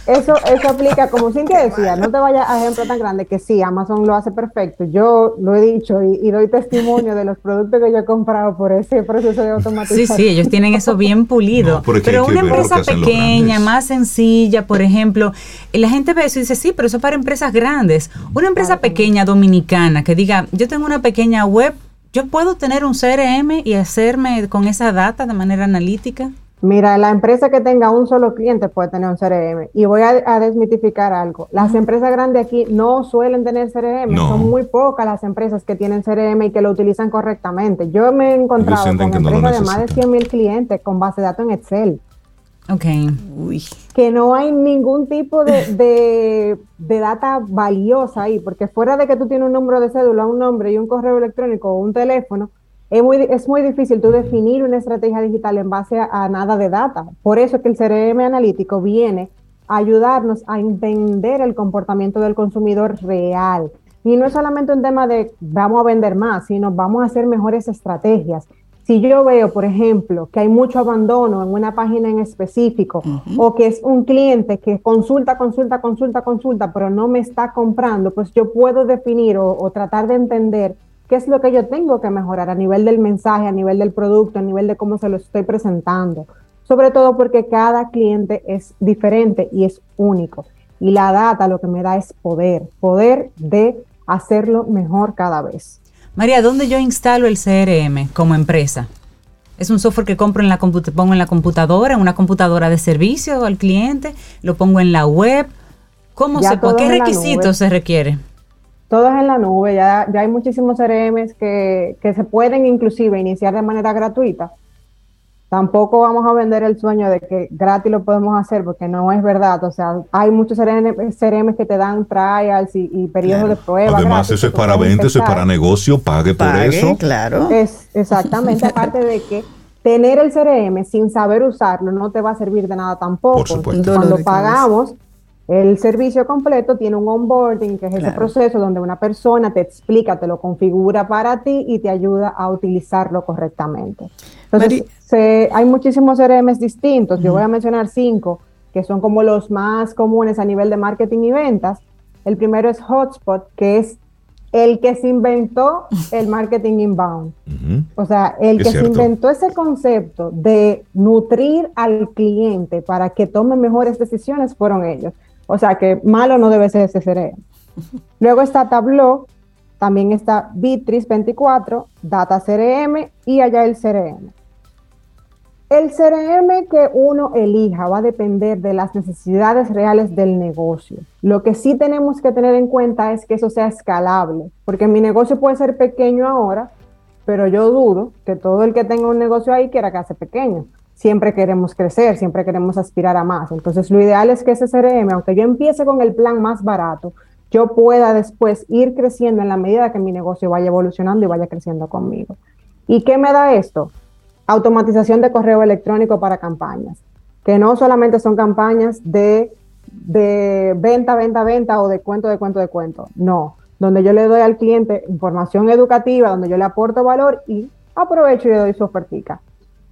Eso, eso aplica, como Cintia decía, no te vayas a ejemplo tan grande que sí, Amazon lo hace perfecto. Yo lo he dicho y, y doy testimonio de los productos que yo he comprado por ese proceso de Sí, automatización. sí, ellos tienen eso bien pulido. No, pero una empresa pequeña, más sencilla, por ejemplo, la gente ve eso y dice, sí, pero eso es para empresas grandes. Una empresa pequeña dominicana que diga, yo tengo una pequeña web, yo puedo tener un CRM y hacerme con esa data de manera analítica. Mira, la empresa que tenga un solo cliente puede tener un CRM. Y voy a, a desmitificar algo. Las empresas grandes aquí no suelen tener CRM. No. Son muy pocas las empresas que tienen CRM y que lo utilizan correctamente. Yo me he encontrado con no empresas de más de necesitan. 100 mil clientes con base de datos en Excel. Ok. Uy. que no hay ningún tipo de, de, de data valiosa ahí, porque fuera de que tú tienes un número de cédula, un nombre y un correo electrónico o un teléfono, es muy, es muy difícil tú definir una estrategia digital en base a, a nada de data. Por eso es que el CRM analítico viene a ayudarnos a entender el comportamiento del consumidor real. Y no es solamente un tema de vamos a vender más, sino vamos a hacer mejores estrategias. Si yo veo, por ejemplo, que hay mucho abandono en una página en específico o que es un cliente que consulta, consulta, consulta, consulta, pero no me está comprando, pues yo puedo definir o, o tratar de entender qué es lo que yo tengo que mejorar a nivel del mensaje, a nivel del producto, a nivel de cómo se lo estoy presentando. Sobre todo porque cada cliente es diferente y es único. Y la data lo que me da es poder, poder de hacerlo mejor cada vez. María, ¿dónde yo instalo el CRM como empresa? Es un software que compro en la pongo en la computadora, en una computadora de servicio al cliente, lo pongo en la web. ¿Cómo Ya se ¿Qué requisitos se requiere? Todo es en la nube, ya, ya hay muchísimos CRMs que, que se pueden inclusive iniciar de manera gratuita. Tampoco vamos a vender el sueño de que gratis lo podemos hacer porque no es verdad. O sea, hay muchos CRM, CRMs que te dan trials y, y periodos de prueba. Además, gratis eso es para venta, eso es para negocio, pague por eso. claro. Es exactamente, aparte de que tener el CRM sin saber usarlo no te va a servir de nada tampoco. Por supuesto. Cuando pagamos el servicio completo, tiene un onboarding, que es ese Claro. proceso donde una persona te explica, te lo configura para ti y te ayuda a utilizarlo correctamente. Entonces, se- hay muchísimos CRMs distintos. Yo voy a mencionar cinco que son como los más comunes a nivel de marketing y ventas. El primero es Hotspot, que es el que se inventó el *laughs* marketing inbound. O sea, el Es que se inventó ese concepto de nutrir al cliente para que tome mejores decisiones fueron ellos. O sea, que malo no debe ser ese CRM. *laughs* Luego está Tableau, también está Bitrix 24, Data CRM y allá el CRM. El CRM que uno elija va a depender de las necesidades reales del negocio. Lo que sí tenemos que tener en cuenta es que eso sea escalable, porque mi negocio puede ser pequeño ahora, pero yo dudo que todo el que tenga un negocio ahí quiera que hace pequeño. Siempre queremos crecer, siempre queremos aspirar a más. Entonces, lo ideal es que ese CRM, aunque yo empiece con el plan más barato, yo pueda después ir creciendo en la medida que mi negocio vaya evolucionando y vaya creciendo conmigo. ¿Y qué me da esto? Automatización de correo electrónico para campañas, que no solamente son campañas de, venta, venta, venta o de cuento, de cuento, de cuento. No, donde yo le doy al cliente información educativa, donde yo le aporto valor y aprovecho y le doy su ofertica.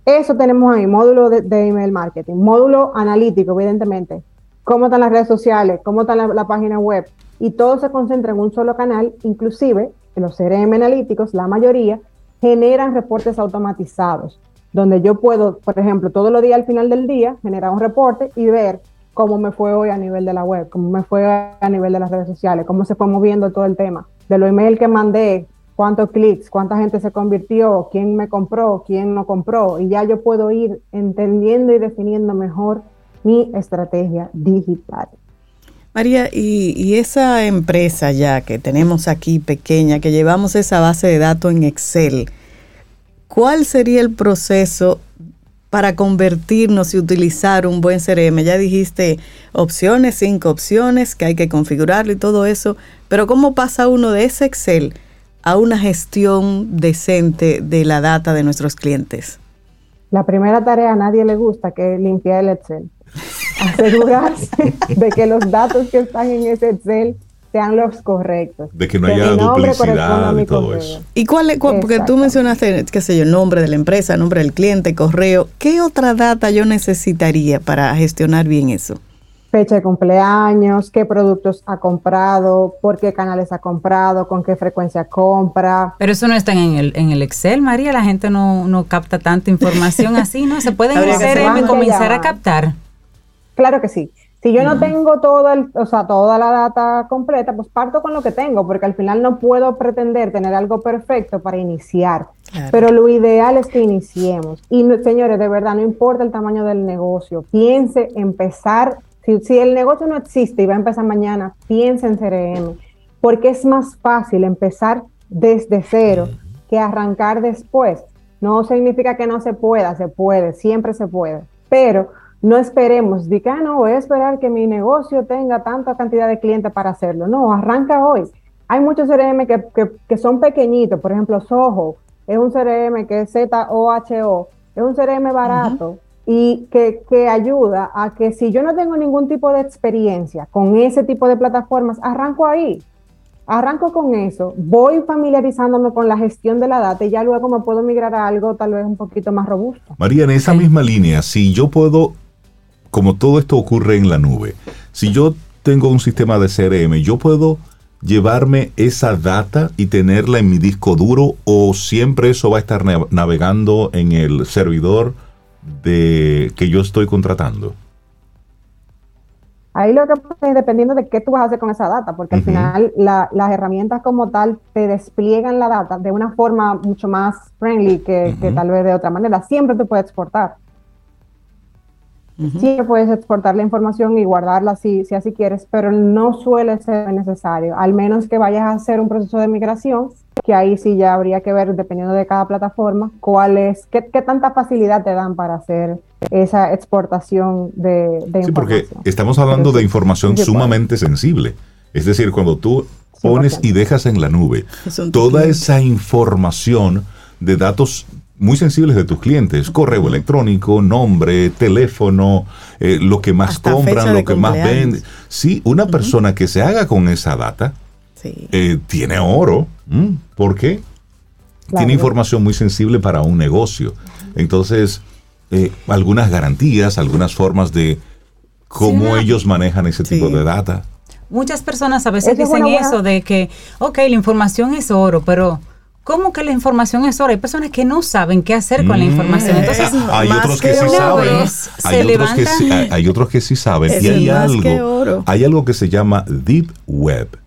Eso tenemos ahí, módulo de, de email marketing, módulo analítico, evidentemente. Cómo están las redes sociales, cómo está la, la página web. Y todo se concentra en un solo canal, inclusive los CRM analíticos, la mayoría, generan reportes automatizados, donde yo puedo, por ejemplo, todos los días al final del día, generar un reporte y ver cómo me fue hoy a nivel de la web, cómo me fue a nivel de las redes sociales, cómo se fue moviendo todo el tema, de los emails que mandé, cuántos clics, cuánta gente se convirtió, quién me compró, quién no compró, y ya yo puedo ir entendiendo y definiendo mejor mi estrategia digital. María, y, esa empresa ya que tenemos aquí pequeña, que llevamos esa base de datos en Excel, ¿cuál sería el proceso para convertirnos y utilizar un buen CRM? Ya dijiste opciones, cinco opciones que hay que configurarlo y todo eso, pero ¿cómo pasa uno de ese Excel a una gestión decente de la data de nuestros clientes? La primera tarea a nadie le gusta que es limpiar el Excel. Asegurarse *laughs* de que los datos que están en ese Excel sean los correctos. De que no haya duplicidad y todo eso. ¿Y cuál es? porque tú mencionaste, qué sé yo, el nombre de la empresa, nombre del cliente, correo. ¿Qué otra data yo necesitaría para gestionar bien eso? fecha de cumpleaños, qué productos ha comprado, por qué canales ha comprado, con qué frecuencia compra. Pero eso no está en el, en el Excel, María, la gente no, no capta tanta información así, ¿no? Se puede en el CRM comenzar a captar. Claro que sí. Si yo no tengo todo el, o sea, toda la data completa, pues parto con lo que tengo, porque al final no puedo pretender tener algo perfecto para iniciar. Pero lo ideal es que iniciemos. Y señores, de verdad, no importa el tamaño del negocio, piense empezar si, el negocio no existe y va a empezar mañana, piensa en CRM, porque es más fácil empezar desde cero que arrancar después. No significa que no se pueda, se puede, siempre se puede, pero no esperemos, diga, ah, no, voy a esperar que mi negocio tenga tanta cantidad de clientes para hacerlo. No, arranca hoy. Hay muchos CRM que, son pequeñitos, por ejemplo, Soho es un CRM que es Z-O-H-O, es un CRM barato, y que, que, ayuda a que si yo no tengo ningún tipo de experiencia con ese tipo de plataformas, arranco ahí. Arranco con eso, voy familiarizándome con la gestión de la data y ya luego me puedo migrar a algo tal vez un poquito más robusto. María, en esa misma línea, si yo puedo, como todo esto ocurre en la nube, si yo tengo un sistema de CRM, yo puedo llevarme esa data y tenerla en mi disco duro o siempre eso va a estar navegando en el servidor de que yo estoy contratando? Ahí lo que es dependiendo de qué tú vas a hacer con esa data, porque al final las herramientas como tal te despliegan la data de una forma mucho más friendly que, tal vez de otra manera. Siempre tú puedes exportar. Siempre puedes exportar la información y guardarla si, si así quieres, pero no suele ser necesario, al menos que vayas a hacer un proceso de migración que ahí sí ya habría que ver, dependiendo de cada plataforma, cuál es, qué, tanta facilidad te dan para hacer esa exportación de, de sí, porque estamos hablando de información sumamente sensible. Es decir, cuando tú pones y dejas en la nube toda esa información de datos muy sensibles de tus clientes, correo electrónico, nombre, teléfono, eh, lo que más compran, lo que más venden. Sí, una persona que se haga con esa data, eh, tiene oro. ¿Por qué? Tiene información muy sensible para un negocio. Entonces, eh, algunas garantías, algunas formas de cómo ellos manejan ese tipo de data. Muchas personas a veces dicen eso de que, ok, la información es oro, pero ¿Cómo que la información es oro? Hay personas que no saben qué hacer con la mm. información. Entonces, hay otros que, sí saben. Hay otros, que sí, hay otros que sí saben. y hay algo, hay algo que se llama Deep Web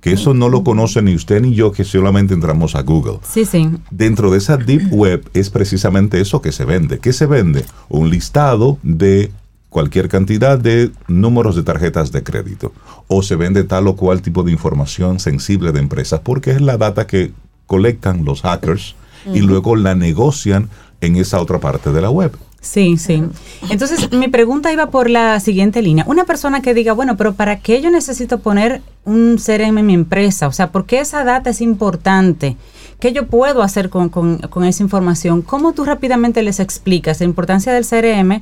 que eso no lo conoce ni usted ni yo, que solamente entramos a Google. Sí, sí. Dentro de esa Deep *clears throat* Web es precisamente eso que se vende. ¿Qué se vende? Un listado de cualquier cantidad de números de tarjetas de crédito. O se vende tal o cual tipo de información sensible de empresas, porque es la data que colectan los hackers y luego la negocian en esa otra parte de la web. Sí, sí. Entonces, mi pregunta iba por la siguiente línea. Una persona que diga, bueno, pero ¿para qué yo necesito poner un CRM en mi empresa? O sea, ¿por qué esa data es importante? ¿Qué yo puedo hacer con, esa información? ¿Cómo tú rápidamente les explicas la importancia del CRM?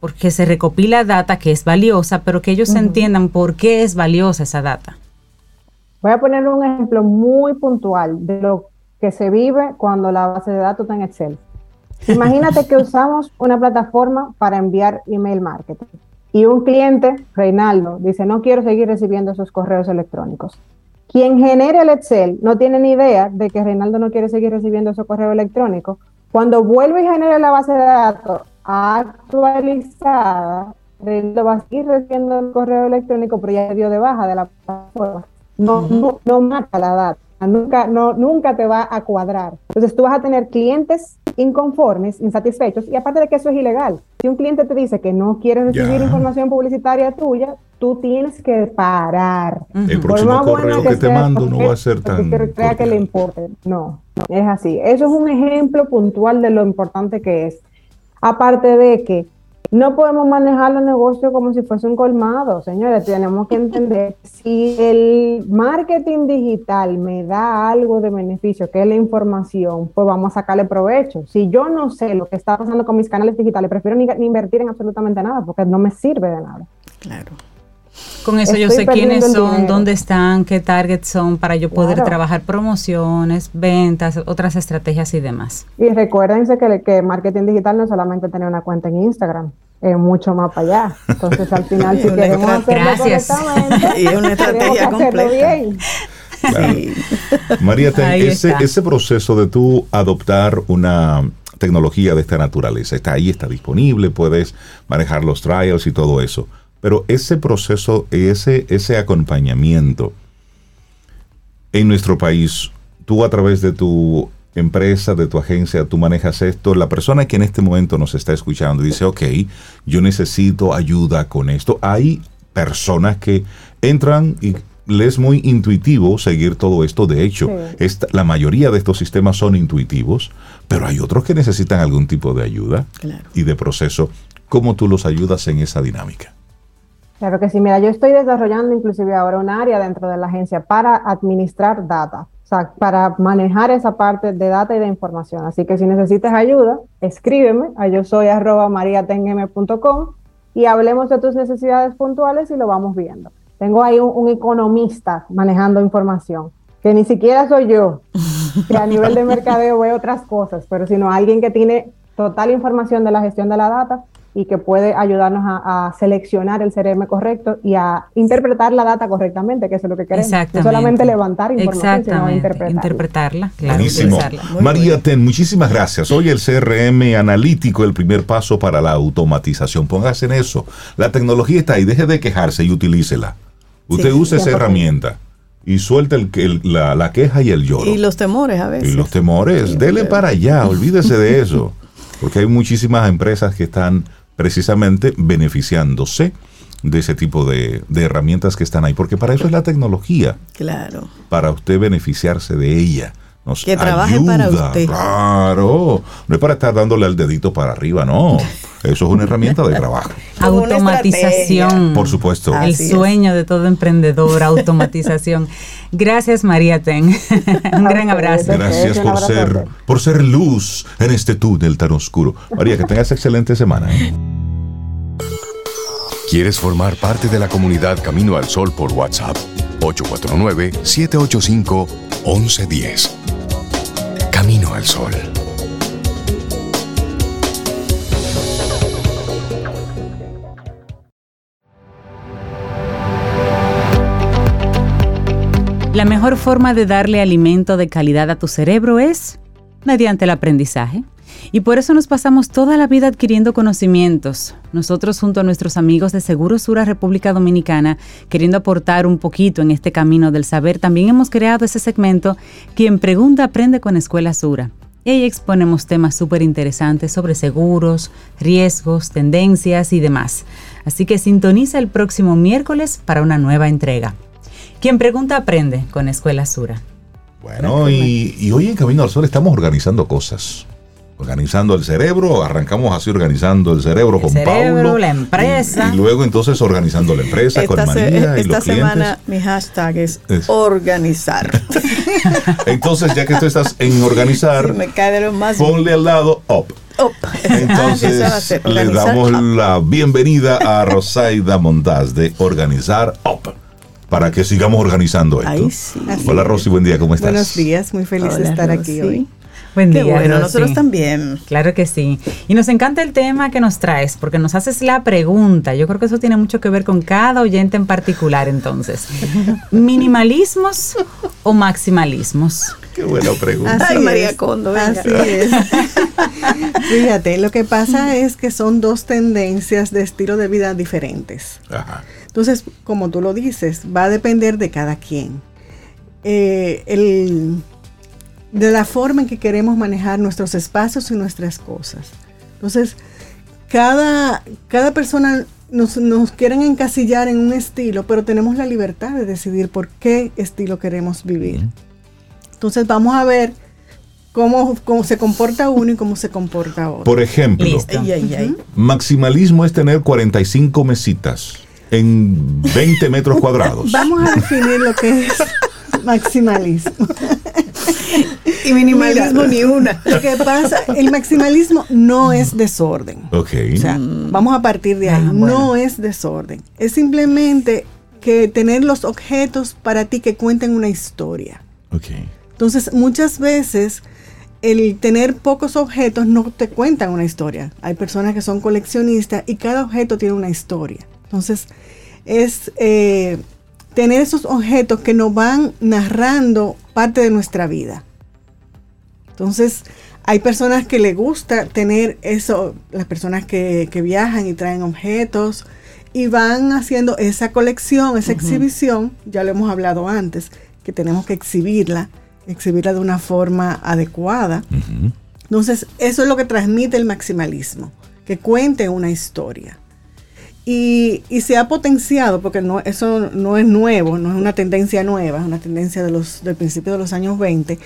Porque se recopila data que es valiosa, pero que ellos entiendan por qué es valiosa esa data. Voy a poner un ejemplo muy puntual de lo que se vive cuando la base de datos está en Excel. *laughs* Imagínate que usamos una plataforma para enviar email marketing y un cliente, Reinaldo, dice, no quiero seguir recibiendo esos correos electrónicos. Quien genere el Excel no tiene ni idea de que Reinaldo no quiere seguir recibiendo esos correos electrónicos. Cuando vuelve y genere la base de datos actualizada, Reinaldo va a seguir recibiendo el correo electrónico, pero ya dio de baja de la plataforma. No, no, no mata la data nunca, no, nunca te va a cuadrar. Entonces tú vas a tener clientes inconformes, insatisfechos, y aparte de que eso es ilegal. Si un cliente te dice que no quiere recibir información publicitaria tuya, tú tienes que parar. El próximo correo que, te mando no va a ser tan... Que crea que le importe. No, no, es así. Eso es un ejemplo puntual de lo importante que es. Aparte de que no podemos manejar los negocios como si fuese un colmado, señores. Tenemos que entender si el marketing digital me da algo de beneficio, que es la información, pues vamos a sacarle provecho. Si yo no sé lo que está pasando con mis canales digitales, prefiero ni, invertir en absolutamente nada porque no me sirve de nada. Claro. Con eso yo sé quiénes son, dónde están, qué targets son para yo poder Claro. trabajar promociones, ventas, otras estrategias y demás. Y recuérdense que, que marketing digital no es solamente tener una cuenta en Instagram, es mucho más para allá. Entonces, al final, *laughs* si Una queremos hacerlo Gracias. correctamente, *laughs* Y es una estrategia completa. bien. Claro. Sí. María, ese, ese proceso de tú adoptar una tecnología de esta naturaleza, está ahí, está disponible, puedes manejar los trials y todo eso. Pero ese proceso, ese, ese acompañamiento en nuestro país, tú a través de tu empresa, de tu agencia, tú manejas esto, la persona que en este momento nos está escuchando dice, ok, yo necesito ayuda con esto. Hay personas que entran y les es muy intuitivo seguir todo esto. De hecho, Sí. esta- la mayoría de estos sistemas son intuitivos, pero hay otros que necesitan algún tipo de ayuda Claro. y de proceso. ¿Cómo tú los ayudas en esa dinámica? Claro que sí, mira, yo estoy desarrollando inclusive ahora un área dentro de la agencia para administrar data, o sea, para manejar esa parte de data y de información. Así que si necesitas ayuda, escríbeme a yo soy arroba mariatengm.com y hablemos de tus necesidades puntuales y lo vamos viendo. Tengo ahí un, un economista manejando información, que ni siquiera soy yo, que a nivel de mercadeo veo otras cosas, pero sino alguien que tiene total información de la gestión de la data y que puede ayudarnos a, a seleccionar el CRM correcto y a interpretar la data correctamente, que eso es lo que queremos. No Exactamente. solamente levantar información, sino Exactamente. interpretarla. Interpretarla, claro. Buenísimo. María. Ten, muchísimas gracias. Hoy el CRM analítico, el primer paso para la automatización. Póngase en eso. La tecnología está ahí, deje de quejarse y utilícela. Usted Sí, use esa 100%. herramienta y suelta el, el- la, la queja y el lloro. Y los temores a Y veces. los temores, Sí, dele para allá, olvídese de *laughs* eso. Porque hay muchísimas empresas que están precisamente beneficiándose de ese tipo de, de herramientas que están ahí. Porque para eso es la tecnología, Claro. para usted beneficiarse de ella. Nos Que trabaje para usted. Claro, no es para estar dándole al dedito para arriba, no. Eso es una herramienta de trabajo. *laughs* Automatización. Por supuesto. El es. sueño de todo emprendedor, *laughs* automatización. Gracias, María Ten. *laughs* Un gran abrazo. Gracias por ser, por ser luz en este túnel tan oscuro. María, que tengas excelente semana. ¿eh? ¿Quieres formar parte de la comunidad Camino al Sol por WhatsApp? 849-785-1110. Camino al Sol. La mejor forma de darle alimento de calidad a tu cerebro es mediante el aprendizaje. Y por eso nos pasamos toda la vida adquiriendo conocimientos. Nosotros junto a nuestros amigos de Seguro Sura República Dominicana, queriendo aportar un poquito en este camino del saber, también hemos creado ese segmento Quien pregunta aprende con Escuela Sura. Y ahí exponemos temas súper interesantes sobre seguros, riesgos, tendencias y demás. Así que sintoniza el próximo miércoles para una nueva entrega. Quien pregunta aprende con Escuela Sura. Bueno, y, y hoy en Camino al Sol estamos organizando cosas. Organizando el cerebro, arrancamos así organizando el cerebro El con cerebro, Paulo. la empresa. Y, y luego entonces organizando la empresa con Esta, se- María y esta los clientes. semana mi hashtag es, Es- organizar. *laughs* Entonces, ya que tú estás en organizar, Sí, me cae de lo más ponle al lado up. up. *laughs* Entonces, Eso va a ser, le damos up. la bienvenida a Rosaida Montaz de Organizar Up para que sigamos organizando esto. Ay, sí. Hola Rosy, buen día, ¿cómo estás? Buenos días, muy feliz de estar aquí hoy. Buen Qué día. bueno, Rosy. nosotros también. Claro que sí. Y nos encanta el tema que nos traes, porque nos haces la pregunta. Yo creo que eso tiene mucho que ver con cada oyente en particular, entonces. ¿Minimalismos o maximalismos? Qué buena pregunta. Así Ay, María es, Condo, venga. Así es. *laughs* Fíjate, lo que pasa es que son dos tendencias de estilo de vida diferentes. Ajá. Entonces, como tú lo dices, va a depender de cada quien. Eh, el- de la forma en que queremos manejar nuestros espacios y nuestras cosas. Entonces, cada, cada persona nos, nos quieren encasillar en un estilo, pero tenemos la libertad de decidir por qué estilo queremos vivir. Entonces, vamos a ver cómo, cómo se comporta uno y cómo se comporta otro. Por ejemplo, Listo. Ay, ay, ay. maximalismo es tener 45 mesitas en 20 metros cuadrados. *laughs* Vamos a definir lo que es maximalismo. y minimalismo Mira, ni una. Lo que pasa, el maximalismo no es desorden. Ok. O sea, vamos a partir de ahí. Ah, bueno. No es desorden. Es simplemente que tener los objetos para ti que cuenten una historia. ok. Entonces, muchas veces el tener pocos objetos no te cuentan una historia. Hay personas que son coleccionistas y cada objeto tiene una historia. Entonces, es eh, tener esos objetos que nos van narrando parte de nuestra vida. Entonces, hay personas que les gusta tener eso, las personas que, que viajan y traen objetos y van haciendo esa colección, esa exhibición, ya lo hemos hablado antes, que tenemos que exhibirla, exhibirla de una forma adecuada. Entonces, eso es lo que transmite el maximalismo, que cuente una historia. Y, se ha potenciado, porque eso no es nuevo, no es una tendencia nueva, es una tendencia de los, del principio de los años 20,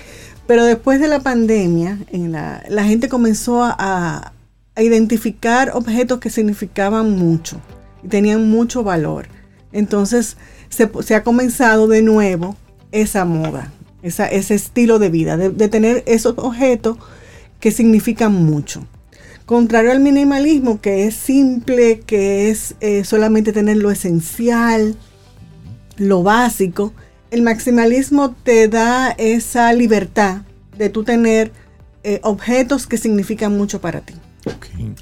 pero después de la pandemia, la, gente comenzó a, identificar objetos que significaban mucho y tenían mucho valor. Entonces, se, ha comenzado de nuevo esa moda, ese estilo de vida, de tener esos objetos que significan mucho. Contrario al minimalismo, que es simple, que es eh, solamente tener lo esencial, lo básico, el maximalismo te da esa libertad de tú tener eh, objetos que significan mucho para ti.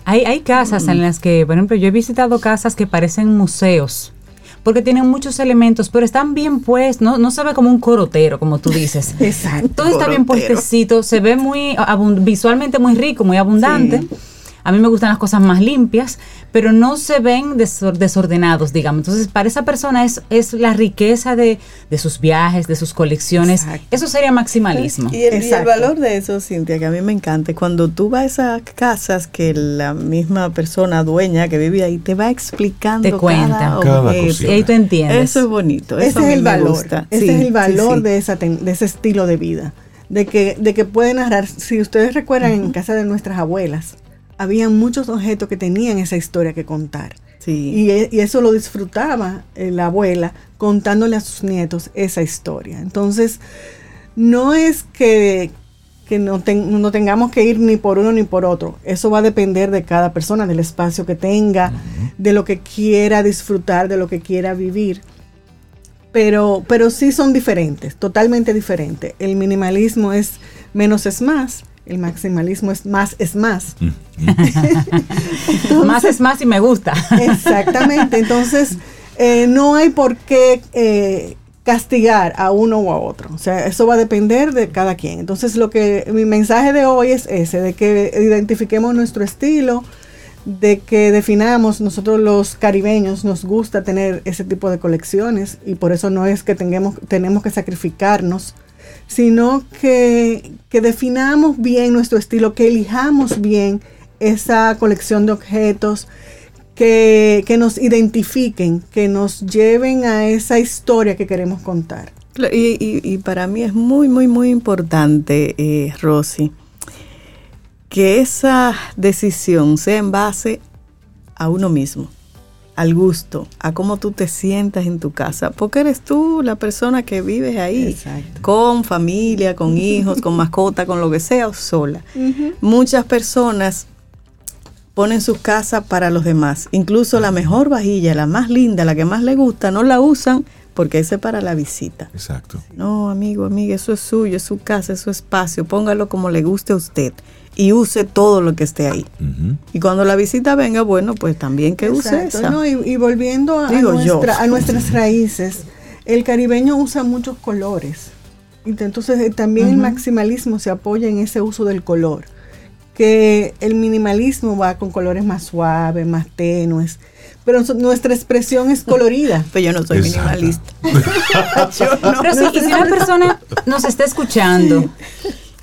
Hay, hay casas en las que, por ejemplo, yo he visitado casas que parecen museos. Porque tienen muchos elementos, pero están bien puestos, no, no se ve como un corotero, como tú dices. *laughs* Exacto. Todo está bien puestecito, se ve muy visualmente muy rico, muy abundante. A mí me gustan las cosas más limpias, pero no se ven desor- desordenados, digamos. Entonces, para esa persona es, es la riqueza de, de sus viajes, de sus colecciones. Exacto. Eso sería maximalismo. Y el, y el Exacto. valor de eso, Cintia, que a mí me encanta, cuando tú vas a esas casas que la misma persona dueña que vive ahí te va explicando Te cuenta. cada, Cada. Y ahí tú entiendes. Eso es bonito. Ese eso es el valor. gusta. Ese Sí, es el valor sí. De, esa ten- de ese estilo de vida. De que, de que puede narrar. Si ustedes recuerdan en casa de nuestras abuelas, había muchos objetos que tenían esa historia que contar. Sí. Y, e- y eso lo disfrutaba eh, la abuela contándole a sus nietos esa historia. Entonces, no es que, que no, ten- no tengamos que ir ni por uno ni por otro. Eso va a depender de cada persona, del espacio que tenga, de lo que quiera disfrutar, de lo que quiera vivir. Pero, pero sí son diferentes, totalmente diferentes. El minimalismo es menos es más, el maximalismo es más es más. más es más y me gusta. Exactamente. Entonces, eh, no hay por qué eh, castigar a uno o a otro. O sea, eso va a depender de cada quien. Entonces, lo que mi mensaje de hoy es ese, de que identifiquemos nuestro estilo, de que definamos, nosotros los caribeños nos gusta tener ese tipo de colecciones y por eso no es que tengamos, tenemos que sacrificarnos, sino que, que definamos bien nuestro estilo, que elijamos bien esa colección de objetos, que, que nos identifiquen, que nos lleven a esa historia que queremos contar. Y- y para mí es muy, muy, muy importante, eh, Rosy, que esa decisión sea en base a uno mismo, al gusto, a cómo tú te sientas en tu casa, porque eres tú la persona que vives ahí, Exacto. con familia, con *laughs* hijos, con mascota, con lo que sea, o sola. Muchas personas ponen sus casas para los demás. Incluso la mejor vajilla, la más linda, la que más le gusta, no la usan porque esa es para la visita. Exacto. No, amigo, amiga, eso es suyo, es su casa, es su espacio. Póngalo como le guste a usted y use todo lo que esté ahí. Ujú. Y cuando la visita venga, bueno, pues también que use Exacto, esa. ¿no? Y, y volviendo a, Digo yo. nuestra- a nuestras raíces, el caribeño usa muchos colores. Entonces eh, también el maximalismo se apoya en ese uso del color. Que el minimalismo va con colores más suaves, más tenues. Pero nuestra expresión es colorida. *laughs* Pero yo no soy Exacto. minimalista. *laughs* *laughs* Yo no. Pero sí, y si una persona nos está escuchando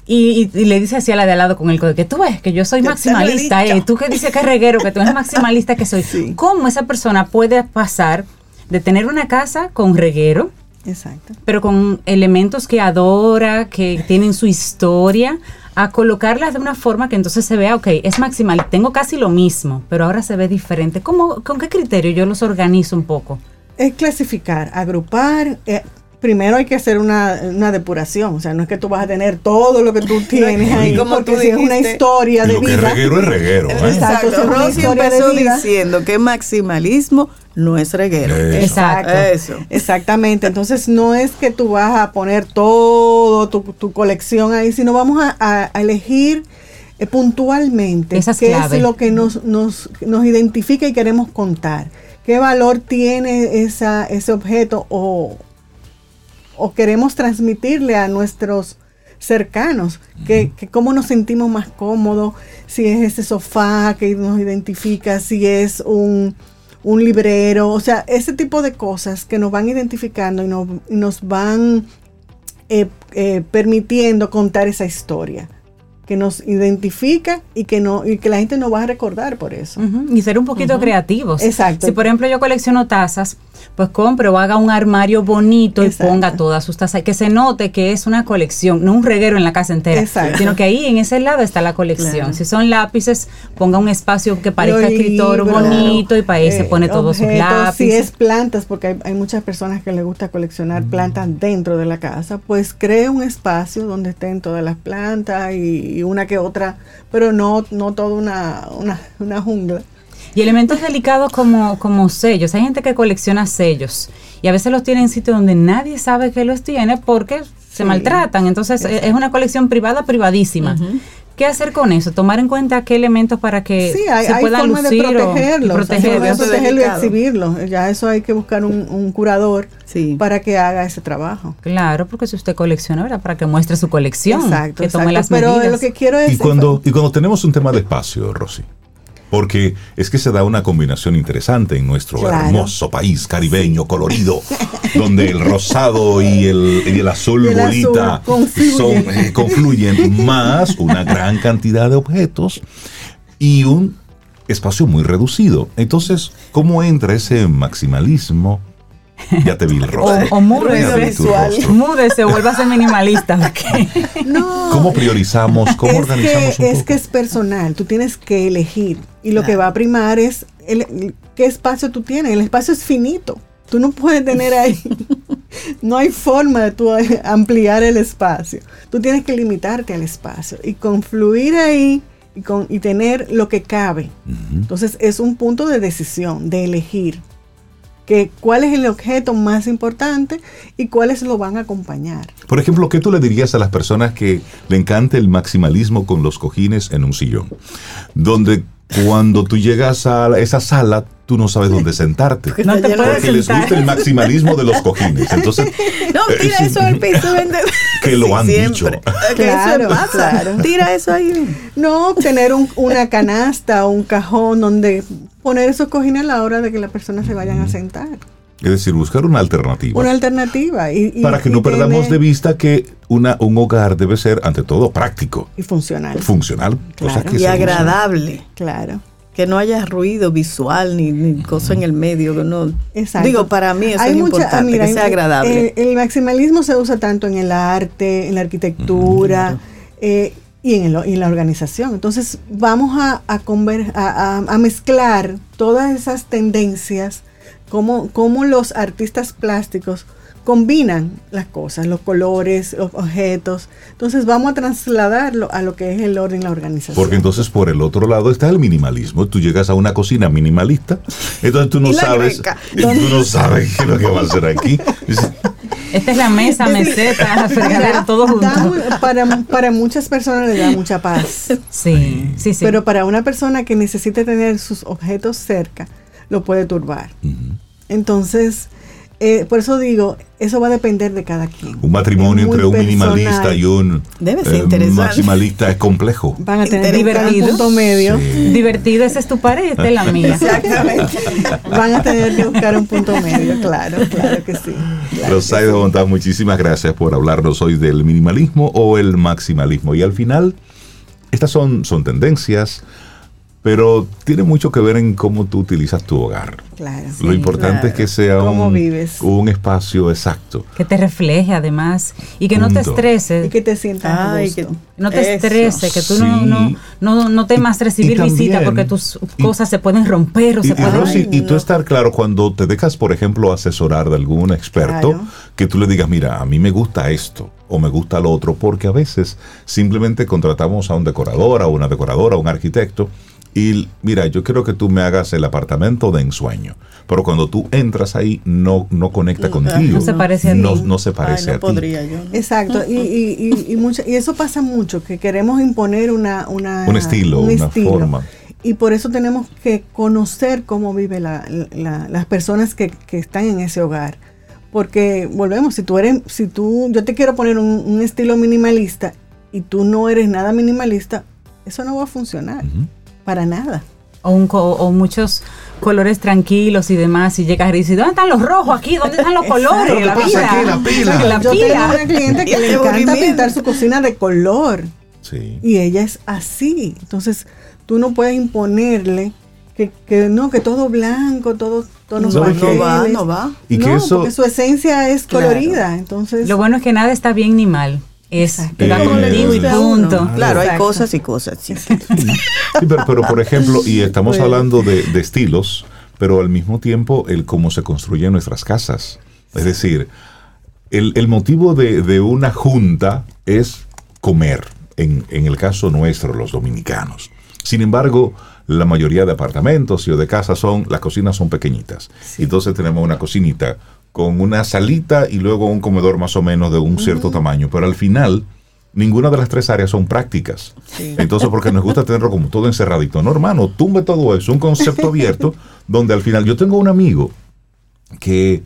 y, y- y le dice así a la de al lado con el que tú ves que yo soy Yo maximalista, eh, tú que dices que es reguero, que tú eres *laughs* maximalista que soy. ¿Cómo esa persona puede pasar de tener una casa con reguero, Exacto. pero con elementos que adora, que tienen su historia, a colocarlas de una forma que entonces se vea, ok, es maximal, tengo casi lo mismo, pero ahora se ve diferente. ¿Cómo, ¿Con qué criterio yo los organizo un poco? Es clasificar, agrupar, eh, primero hay que hacer una, una depuración. O sea, no es que tú vas a tener todo lo que tú tienes ahí, como porque tú si es una historia de lo que es vida. reguero es reguero. ¿eh? Exacto, Exacto. Rosy empezó vida. diciendo que maximalismo no es reguero. Eso. Exacto. Eso. Exactamente, entonces no es que tú vas a poner todo tu, tu colección ahí, sino vamos a, a- a elegir eh, puntualmente Esas qué es lo que nos, nos, nos identifica y queremos contar, qué valor tiene esa, ese objeto o, o queremos transmitirle a nuestros cercanos, que, que cómo nos sentimos más cómodos, si es ese sofá que nos identifica, si es un, un librero, o sea, ese tipo de cosas que nos van identificando y nos, y nos van eh, eh, permitiendo contar esa historia que nos identifica y que no y que la gente nos va a recordar por eso. Y ser un poquito creativos. Exacto. Si por ejemplo yo colecciono tazas, pues compre o haga un armario bonito y ponga todas sus tazas. Que se note que es una colección, no un reguero en la casa entera. Exacto. Sino que ahí en ese lado está la colección. Claro. Si son lápices, ponga un espacio que parezca libros, bonito y para ahí se eh, pone todos sus lápices. Si es plantas, porque hay, hay muchas personas que les gusta coleccionar plantas dentro de la casa, pues cree un espacio donde estén todas las plantas y, y una que otra, pero no, no toda una, una, una jungla. Y elementos delicados como, como sellos. Hay gente que colecciona sellos y a veces los tiene en sitios donde nadie sabe que los tiene porque se Sí. maltratan. Entonces eh, es una colección privada, privadísima. ¿Qué hacer con eso? Tomar en cuenta qué elementos para que Sí, hay, se hay puedan formas de lucir o- protegerlos, protegerlos. protegerlo y delicado. exhibirlo. Ya eso hay que buscar un, un curador Sí. para que haga ese trabajo. Claro, porque si usted colecciona, ¿verdad? Para que muestre su colección. Exacto, que tome exacto. las Pero medidas. lo que quiero es Y cuando, y cuando tenemos un tema de espacio, Rosy, porque es que se da una combinación interesante en nuestro Claro. hermoso país caribeño, colorido, *laughs* donde el rosado y el, y el azul el bolita azul confluyen. son, eh, confluyen, más una gran cantidad de objetos y un espacio muy reducido. Entonces, ¿cómo entra ese maximalismo? Ya te vi el o, rostro. o rostro. múdese, vuelva a ser minimalista. *laughs* No, ¿Cómo priorizamos? ¿Cómo es organizamos que, un es poco? que es personal, tú tienes que elegir y lo que va a primar es el- qué espacio tú tienes. El espacio es finito, tú no puedes tener ahí, *laughs* no hay forma de tú ampliar el espacio. Tú tienes que limitarte al espacio y confluir ahí y, con, y tener lo que cabe. Entonces es un punto de decisión, de elegir que cuál es el objeto más importante y cuáles lo van a acompañar. Por ejemplo, ¿qué tú le dirías a las personas que le encanta el maximalismo con los cojines en un sillón? Donde cuando tú llegas a esa sala, tú no sabes dónde sentarte. No te puedes Porque les gusta el maximalismo de los cojines. Entonces, *laughs* No, eh, tira sí, eso al piso. vende- *laughs* Que lo han dicho. Que Claro, eso pasa. claro. Tira eso ahí. No, tener un- una canasta o un cajón donde poner esos cojines a la hora de que las personas se vayan a sentar. Es decir, buscar una alternativa. Una alternativa. Y, y- para que y no perdamos de vista que una, un hogar debe ser, ante todo, práctico, Y funcional. funcional, cosa Claro. que Y usa. agradable. Claro. Que no haya ruido visual ni, ni cosa en el medio. Que no, Exacto. Digo, para mí eso Hay es mucha- importante, ah, mira, que sea agradable. eh, el maximalismo se usa tanto en el arte, en la arquitectura eh, y, en el- y en la organización. Entonces vamos a, a, conver- a- a- a mezclar todas esas tendencias, cómo, cómo los artistas plásticos combinan las cosas, los colores, los objetos. Entonces vamos a trasladarlo a lo que es el orden, la organización. Porque entonces por el otro lado está el minimalismo. Tú llegas a una cocina minimalista, entonces tú no *laughs* sabes, greca. tú no sabes qué es lo que va a hacer aquí. Esta es la mesa, meseta, *laughs* fregadero, todo Da junto. mu- para, para muchas personas le da mucha paz. *laughs* Sí, sí, sí. Pero para una persona que necesite tener sus objetos cerca, lo puede turbar. Entonces, eh, por eso digo, eso va a depender de cada quien. Un matrimonio entre un personal. minimalista y un Debe ser eh, maximalista es complejo. Van a tener que buscar un Divertido. punto medio. Divertido, esa es tu pared y esta es la mía. Exactamente. Van a tener que buscar un punto medio, claro, claro que sí. claro que Rosario sí. Montaz, muchísimas gracias por hablarnos hoy del minimalismo o el maximalismo. Y al final, estas son, son tendencias, pero tiene mucho que ver en cómo tú utilizas tu hogar. Claro. Lo importante claro. es que sea un, vives. un espacio exacto. Que te refleje además y que no te estreses. Y que te sientas a Ay, gusto. que- no te estreses, que tú no, Sí. no, no, no temas Y- recibir y también- visita porque tus y- cosas se pueden romper o Y, se y, pueden... Rosy, y tú no. estar claro cuando te dejas, por ejemplo, asesorar de algún experto, Claro. que tú le digas, mira, a mí me gusta esto o me gusta lo otro, porque a veces simplemente contratamos a un decorador, a una decoradora, a un arquitecto, y mira, yo quiero que tú me hagas el apartamento de ensueño, pero cuando tú entras ahí no, no conecta contigo. No se parece a no, ti. no se Ay, parece no a ti. podría yo. ¿no? Exacto, y, y, y, y, mucho- y eso pasa mucho, que queremos imponer una, una, Un estilo, una forma. Y por eso tenemos que conocer cómo viven las personas que, que están en ese hogar. Porque volvemos, si tú eres, si tú, yo te quiero poner un, un estilo minimalista y tú no eres nada minimalista, eso no va a funcionar. Para nada. o, un co- o muchos colores tranquilos y demás, y llegas y dices, ¿dónde están los rojos aquí? ¿Dónde están los colores? ¿Qué La pasa pila. aquí? La pila. La yo pila. tengo una cliente Y que le encanta pintar su cocina de color. Sí. Y ella es así. Entonces, tú no puedes imponerle que, que no, que todo blanco, todo tonos ¿Sabes No qué? va, no va. Y que no, eso- porque su esencia es Claro. colorida. Entonces, Lo bueno es que nada está bien ni mal. Es Exacto. que va Eh, contigo y a uno. punto. Claro, hay Exacto. cosas y cosas. sí. Sí, pero, pero, por ejemplo, y estamos Bueno. hablando de, de estilos, pero al mismo tiempo el cómo se construyen nuestras casas. Es decir, el, el motivo de, de una junta es comer, en, en el caso nuestro, los dominicanos. Sin embargo, la mayoría de apartamentos y o de casas son, las cocinas son pequeñitas. Entonces tenemos una cocinita con una salita y luego un comedor más o menos de un cierto tamaño. Pero al final, ninguna de las tres áreas son prácticas. Entonces, porque nos gusta tenerlo como todo encerradito. No, hermano, tumbe todo eso, un concepto abierto, *laughs* donde al final yo tengo un amigo que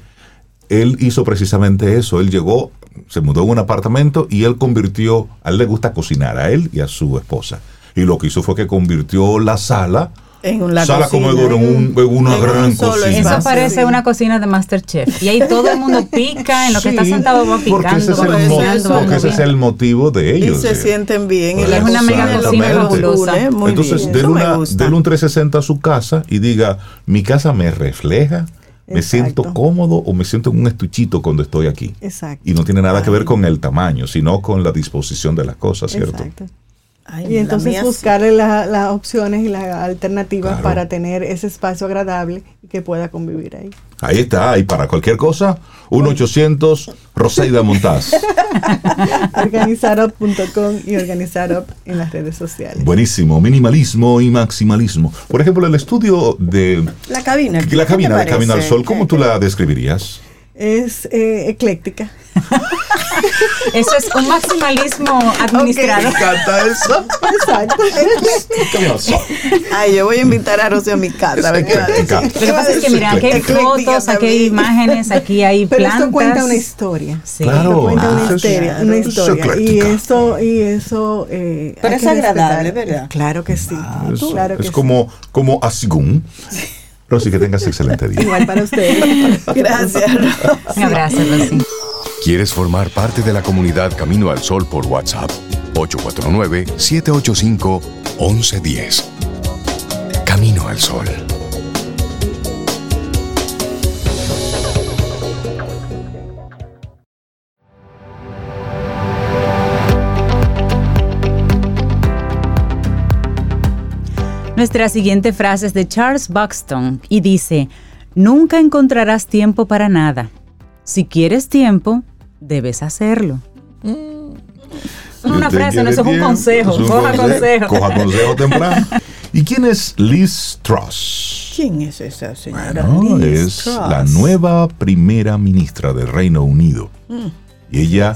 él hizo precisamente eso. Él llegó, se mudó en un apartamento y él convirtió, a él le gusta cocinar, a él y a su esposa. Y lo que hizo fue que convirtió la sala, En una sala cocina, comedor, en, un- en una en gran cocina. Eso parece una cocina de Masterchef. Y ahí *laughs* todo el mundo pica, en lo que está sentado va porque ese picando, es el, mo- cocinando, va porque ese es el motivo de Y ellos. se de- sienten bien. Y Es la una mega cocina fabulosa. Muy Entonces, bien. denle, una, denle un 360 a su casa y diga, mi casa me refleja, me Exacto. siento cómodo o me siento en un estuchito cuando estoy aquí. exacto. Y no tiene nada que ver con el tamaño, sino con la disposición de las cosas, ¿cierto? Exacto. Ay, Y la entonces sí. buscarle la- las opciones y las alternativas Claro. para tener ese espacio agradable y que pueda convivir ahí. Ahí está, y para cualquier cosa, 1-800 Roseida Montaz. *laughs* Organizarup.com y Organizarup en las redes sociales. Buenísimo, minimalismo y maximalismo. Por ejemplo, el estudio de La cabina. ¿qué la cabina de? Camino al Sol, ¿cómo tú la describirías? Es eh, ecléctica. Eso es un maximalismo administrado. encanta eso. Exacto. Ay, yo voy a invitar a Rosy a mi casa. Lo que pasa es que, mira, aquí hay fotos, aquí hay imágenes, aquí hay Pero plantas. esto cuenta una historia. Sí. Claro. Esto cuenta una Ah, historia, una Es historia. Y eso, y eso. eh, Pero es agradable, respetar. ¿verdad? Claro que sí. Claro que es sí. como, como Asigún. Rosy, que tengas excelente día. Igual para ustedes. *laughs* Gracias, Rosy. Un abrazo, Rosy. ¿Quieres formar parte de la comunidad Camino al Sol por WhatsApp? 849-785-1110. Camino al Sol. Nuestra siguiente frase es de Charles Buxton y dice, nunca encontrarás tiempo para nada. Si quieres tiempo, debes hacerlo. Es una Si frase, no eso es un consejo. es un Coja consejo. Coja consejo temprano. *laughs* ¿Y quién es Liz Truss? ¿Quién es esa señora? Bueno, Liz es Truss. la nueva primera ministra del Reino Unido. Mm. Y ella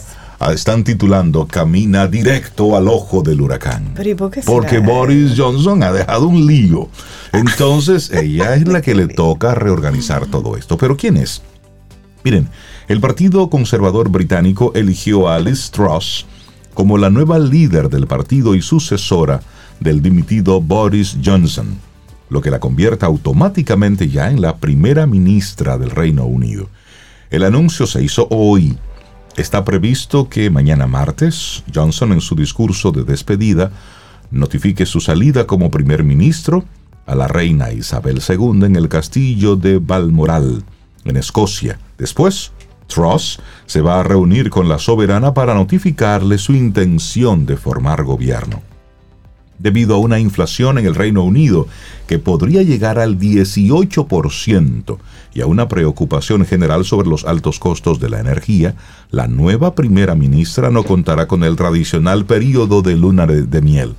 están titulando Camina directo al ojo del huracán. Pero ¿y por qué será? Porque Boris Johnson ha dejado un lío. Entonces, ella es la que le toca reorganizar todo esto. ¿Pero quién es? Miren, el Partido Conservador Británico eligió a Liz Truss como la nueva líder del partido y sucesora del dimitido Boris Johnson, lo que la convierte automáticamente ya en la primera ministra del Reino Unido. El anuncio se hizo hoy. Está previsto que mañana martes Johnson en su discurso de despedida notifique su salida como primer ministro a la reina Isabel II en el castillo de Balmoral, en Escocia. Después, Truss se va a reunir con la soberana para notificarle su intención de formar gobierno. Debido a una inflación en el Reino Unido que podría llegar al 18% y a una preocupación general sobre los altos costos de la energía, la nueva primera ministra no contará con el tradicional periodo de luna de, miel.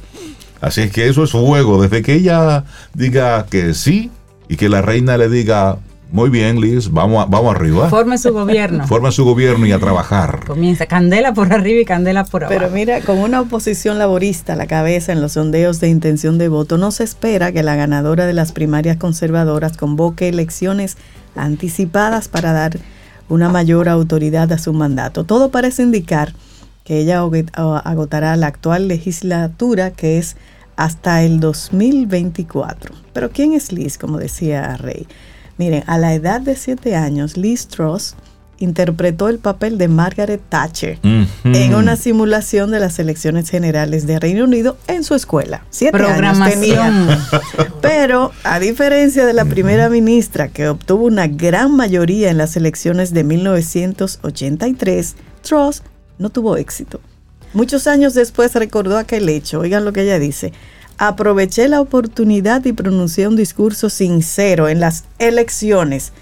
Así es que eso es fuego, desde que ella diga que sí y que la reina le diga muy bien, Liz, vamos, a- vamos arriba. Forme su gobierno. *laughs* Forma su gobierno y a trabajar. Comienza candela por arriba y candela por abajo. Pero mira, con una oposición laborista a la cabeza en los sondeos de intención de voto, no se espera que la ganadora de las primarias conservadoras convoque elecciones anticipadas para dar una mayor autoridad a su mandato. Todo parece indicar que ella agotará la actual legislatura, que es hasta el 2024. Pero ¿quién es Liz? Como decía Rey. Miren, a la edad de 7 años, Liz Truss interpretó el papel de Margaret Thatcher en una simulación de las elecciones generales de Reino Unido en su escuela. Siete años tenía. Pero, a diferencia de la primera ministra que obtuvo una gran mayoría en las elecciones de 1983, Truss no tuvo éxito. Muchos años después recordó aquel hecho. Oigan lo que ella dice. Aproveché la oportunidad y pronuncié un discurso sincero en las elecciones,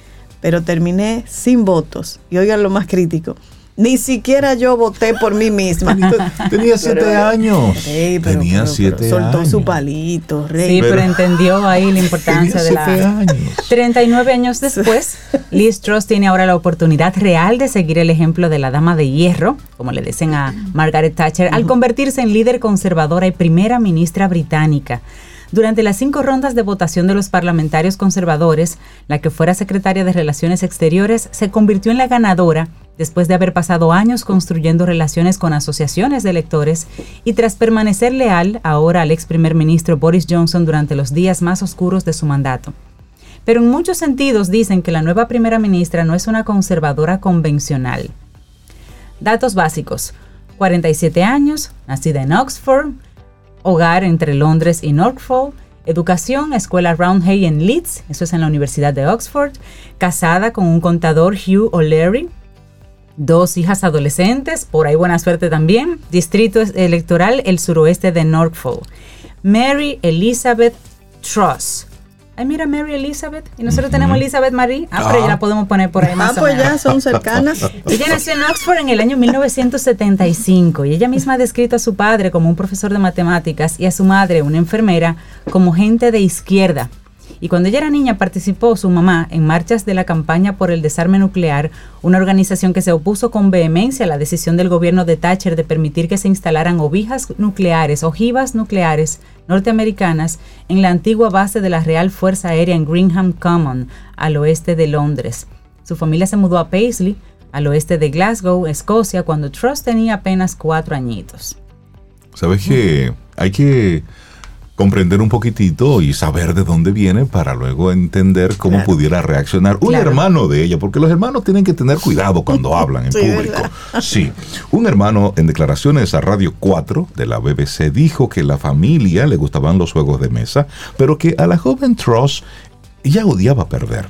pero terminé sin votos. Y oigan lo más crítico. Ni siquiera yo voté por mí misma. *laughs* Tenía siete Pero- años. Pero- Tenía pero- siete pero soltó años. su palito, rey. Sí, pero, Pero- entendió ahí la importancia de Tenía siete la... años. 39 años después, Liz Truss tiene ahora la oportunidad real de seguir el ejemplo de la dama de hierro, como le dicen a Margaret Thatcher, al convertirse en líder conservadora y primera ministra británica. Durante las cinco rondas de votación de los parlamentarios conservadores, la que fuera secretaria de Relaciones Exteriores se convirtió en la ganadora después de haber pasado años construyendo relaciones con asociaciones de electores y tras permanecer leal ahora al ex primer ministro Boris Johnson durante los días más oscuros de su mandato. Pero en muchos sentidos dicen que la nueva primera ministra no es una conservadora convencional. Datos básicos. 47 años, nacida en Oxford, hogar entre Londres y Norfolk, educación, escuela Roundhay en Leeds, eso es en la Universidad de Oxford, casada con un contador Hugh O'Leary, dos hijas adolescentes, por ahí buena suerte también, distrito electoral el suroeste de Norfolk. Mary Elizabeth Truss. Ay, mira, Mary Elizabeth. Y nosotros tenemos Elizabeth Marie. Ah, pero ya la podemos poner por ahí más Ah, o pues menos. ya son cercanas. *laughs* Ella nació en Oxford en el año 1975 y ella misma ha descrito a su padre como un profesor de matemáticas y a su madre, una enfermera, como gente de izquierda. Y cuando ella era niña participó su mamá en marchas de la campaña por el desarme nuclear, una organización que se opuso con vehemencia a la decisión del gobierno de Thatcher de permitir que se instalaran ovijas nucleares, ojivas nucleares norteamericanas en la antigua base de la Real Fuerza Aérea en Greenham Common, al oeste de Londres. Su familia se mudó a Paisley, al oeste de Glasgow, Escocia, cuando Truss tenía apenas cuatro añitos. Sabes que hay que comprender un poquitito y saber de dónde viene para luego entender cómo Claro. pudiera reaccionar un Claro. hermano de ella, porque los hermanos tienen que tener cuidado cuando *laughs* hablan en Sí, público. Sí, un hermano en declaraciones a Radio 4 de la BBC dijo que la familia le gustaban los juegos de mesa, pero que a la joven Truss ella odiaba perder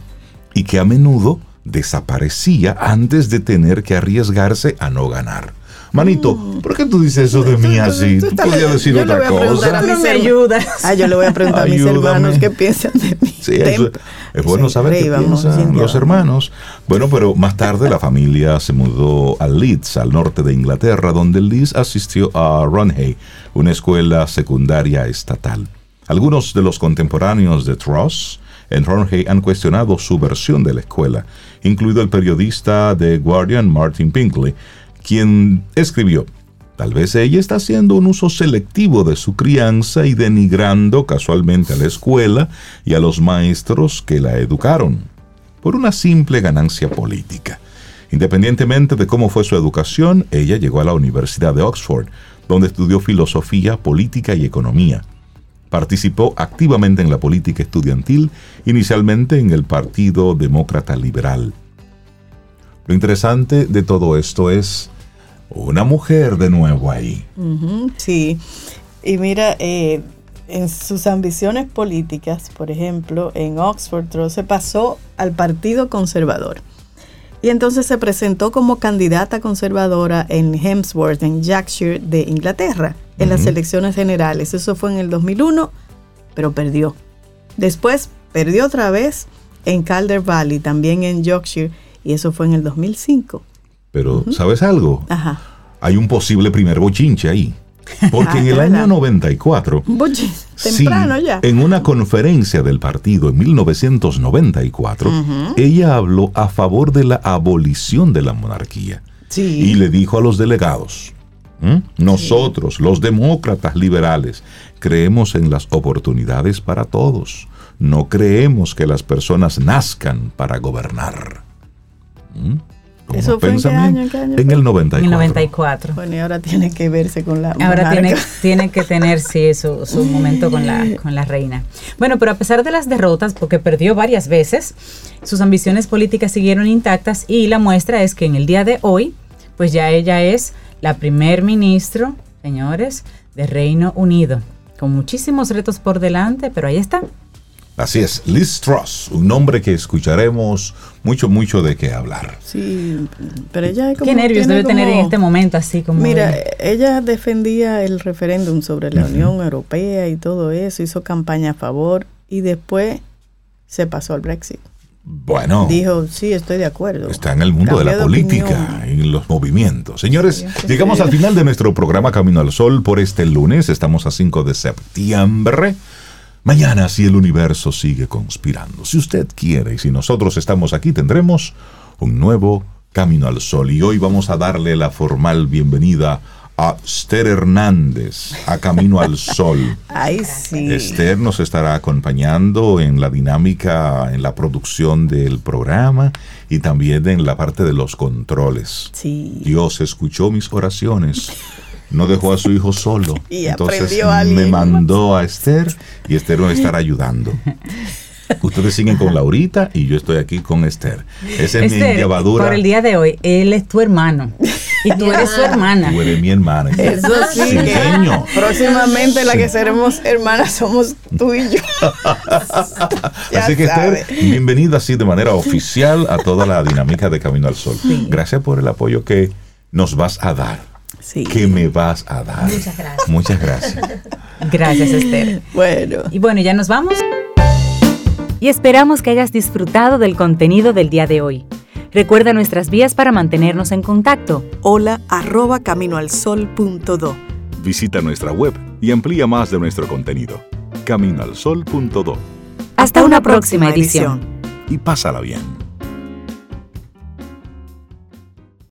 y que a menudo desaparecía antes de tener que arriesgarse a no ganar. Manito, ¿por qué tú dices eso de mí así? Tú podías decir otra a a cosa. mis No me ayudas. Ah, yo le voy a preguntar a mis hermanos qué piensan de mí. Sí, eso- es bueno Sí, saber qué piensan los hermanos. Bueno, pero más tarde la familia se mudó a Leeds, al norte de Inglaterra, donde Liz asistió a Runhay, una escuela secundaria estatal. Algunos de los contemporáneos de Truss en Runhay han cuestionado su versión de la escuela, incluido el periodista de Guardian Martin Pinkley, quien escribió Tal vez ella está haciendo un uso selectivo de su crianza y denigrando casualmente a la escuela y a los maestros que la educaron, por una simple ganancia política. Independientemente de cómo fue su educación, ella llegó a la Universidad de Oxford, donde estudió filosofía, política y economía. Participó activamente en la política estudiantil, inicialmente en el Partido Demócrata Liberal. Lo interesante de todo esto es una mujer de nuevo ahí. Sí. Y mira, eh, en sus ambiciones políticas, por ejemplo, en Oxford se pasó al Partido Conservador. Y entonces se presentó como candidata conservadora en Hemsworth, en Yorkshire de Inglaterra, en las elecciones generales. Eso fue en el 2001, pero perdió. Después perdió otra vez en Calder Valley, también en Yorkshire, y eso fue en el 2005. Pero, ¿sabes algo? Ajá. Hay un posible primer bochinche ahí. *laughs* Porque Ah, en el ¿de año verdad? 94, Buchi, sí, temprano ya. en una conferencia del partido en 1994, ella habló a favor de la abolición de la monarquía. Sí. Y le dijo a los delegados, nosotros, los demócratas liberales, creemos en las oportunidades para todos. No creemos que las personas nazcan para gobernar. ¿M? Como ¿Eso fue en qué año, en qué año En el 94. En el 94. Bueno, y ahora tiene que verse con la Ahora tiene, tiene que tener, sí, su, su momento con la, *laughs* con la reina. Bueno, pero a pesar de las derrotas, porque perdió varias veces, sus ambiciones políticas siguieron intactas y la muestra es que en el día de hoy, pues ya ella es la primer ministro, señores, de Reino Unido, con muchísimos retos por delante, pero ahí está. Así es, Liz Truss, un nombre que escucharemos mucho, mucho de qué hablar. Sí, pero ella es como, Qué nervios debe tener en este momento, así como... Mira, de- ella defendía el referéndum sobre la Unión Europea y todo eso, hizo campaña a favor y después se pasó al Brexit. Bueno, Dijo, sí, estoy de acuerdo. está en el mundo de la política, opinión. en los movimientos. Señores, Sí, llegamos sí. al final de nuestro programa Camino al Sol por este lunes. Estamos a 5 de septiembre. Mañana, si el universo sigue conspirando, si usted quiere y si nosotros estamos aquí, tendremos un nuevo Camino al Sol. Y hoy vamos a darle la formal bienvenida a Esther Hernández, a Camino al Sol. *laughs* Ay, sí. Esther nos estará acompañando en la dinámica, en la producción del programa y también en la parte de los controles. Sí. Dios escuchó mis oraciones. *laughs* No dejó a su hijo solo. *laughs* Y Entonces aprendió a me mandó a Esther y Esther nos estará ayudando. *laughs* Ustedes siguen con Laurita y yo estoy aquí con Esther. Esa es mi Esther, llevadura. por el día de hoy, él es tu hermano y tú eres su hermana. Tú eres mi hermana. Eso sí, Sí, que señor. próximamente la que seremos hermanas somos tú y yo. *laughs* Ya Así que sabe. Esther, bienvenida así de manera oficial a toda la dinámica de Camino al Sol. Gracias por el apoyo que nos vas a dar. Sí. Que me vas a dar. Muchas gracias. Muchas gracias. *laughs* Gracias, Esther. Bueno, Y bueno, ya nos vamos. Y esperamos que hayas disfrutado del contenido del día de hoy. Recuerda nuestras vías para mantenernos en contacto. Hola arroba caminoalsol.do. Visita nuestra web y amplía más de nuestro contenido. Caminoalsol.do Hasta, una próxima edición. y pásala bien.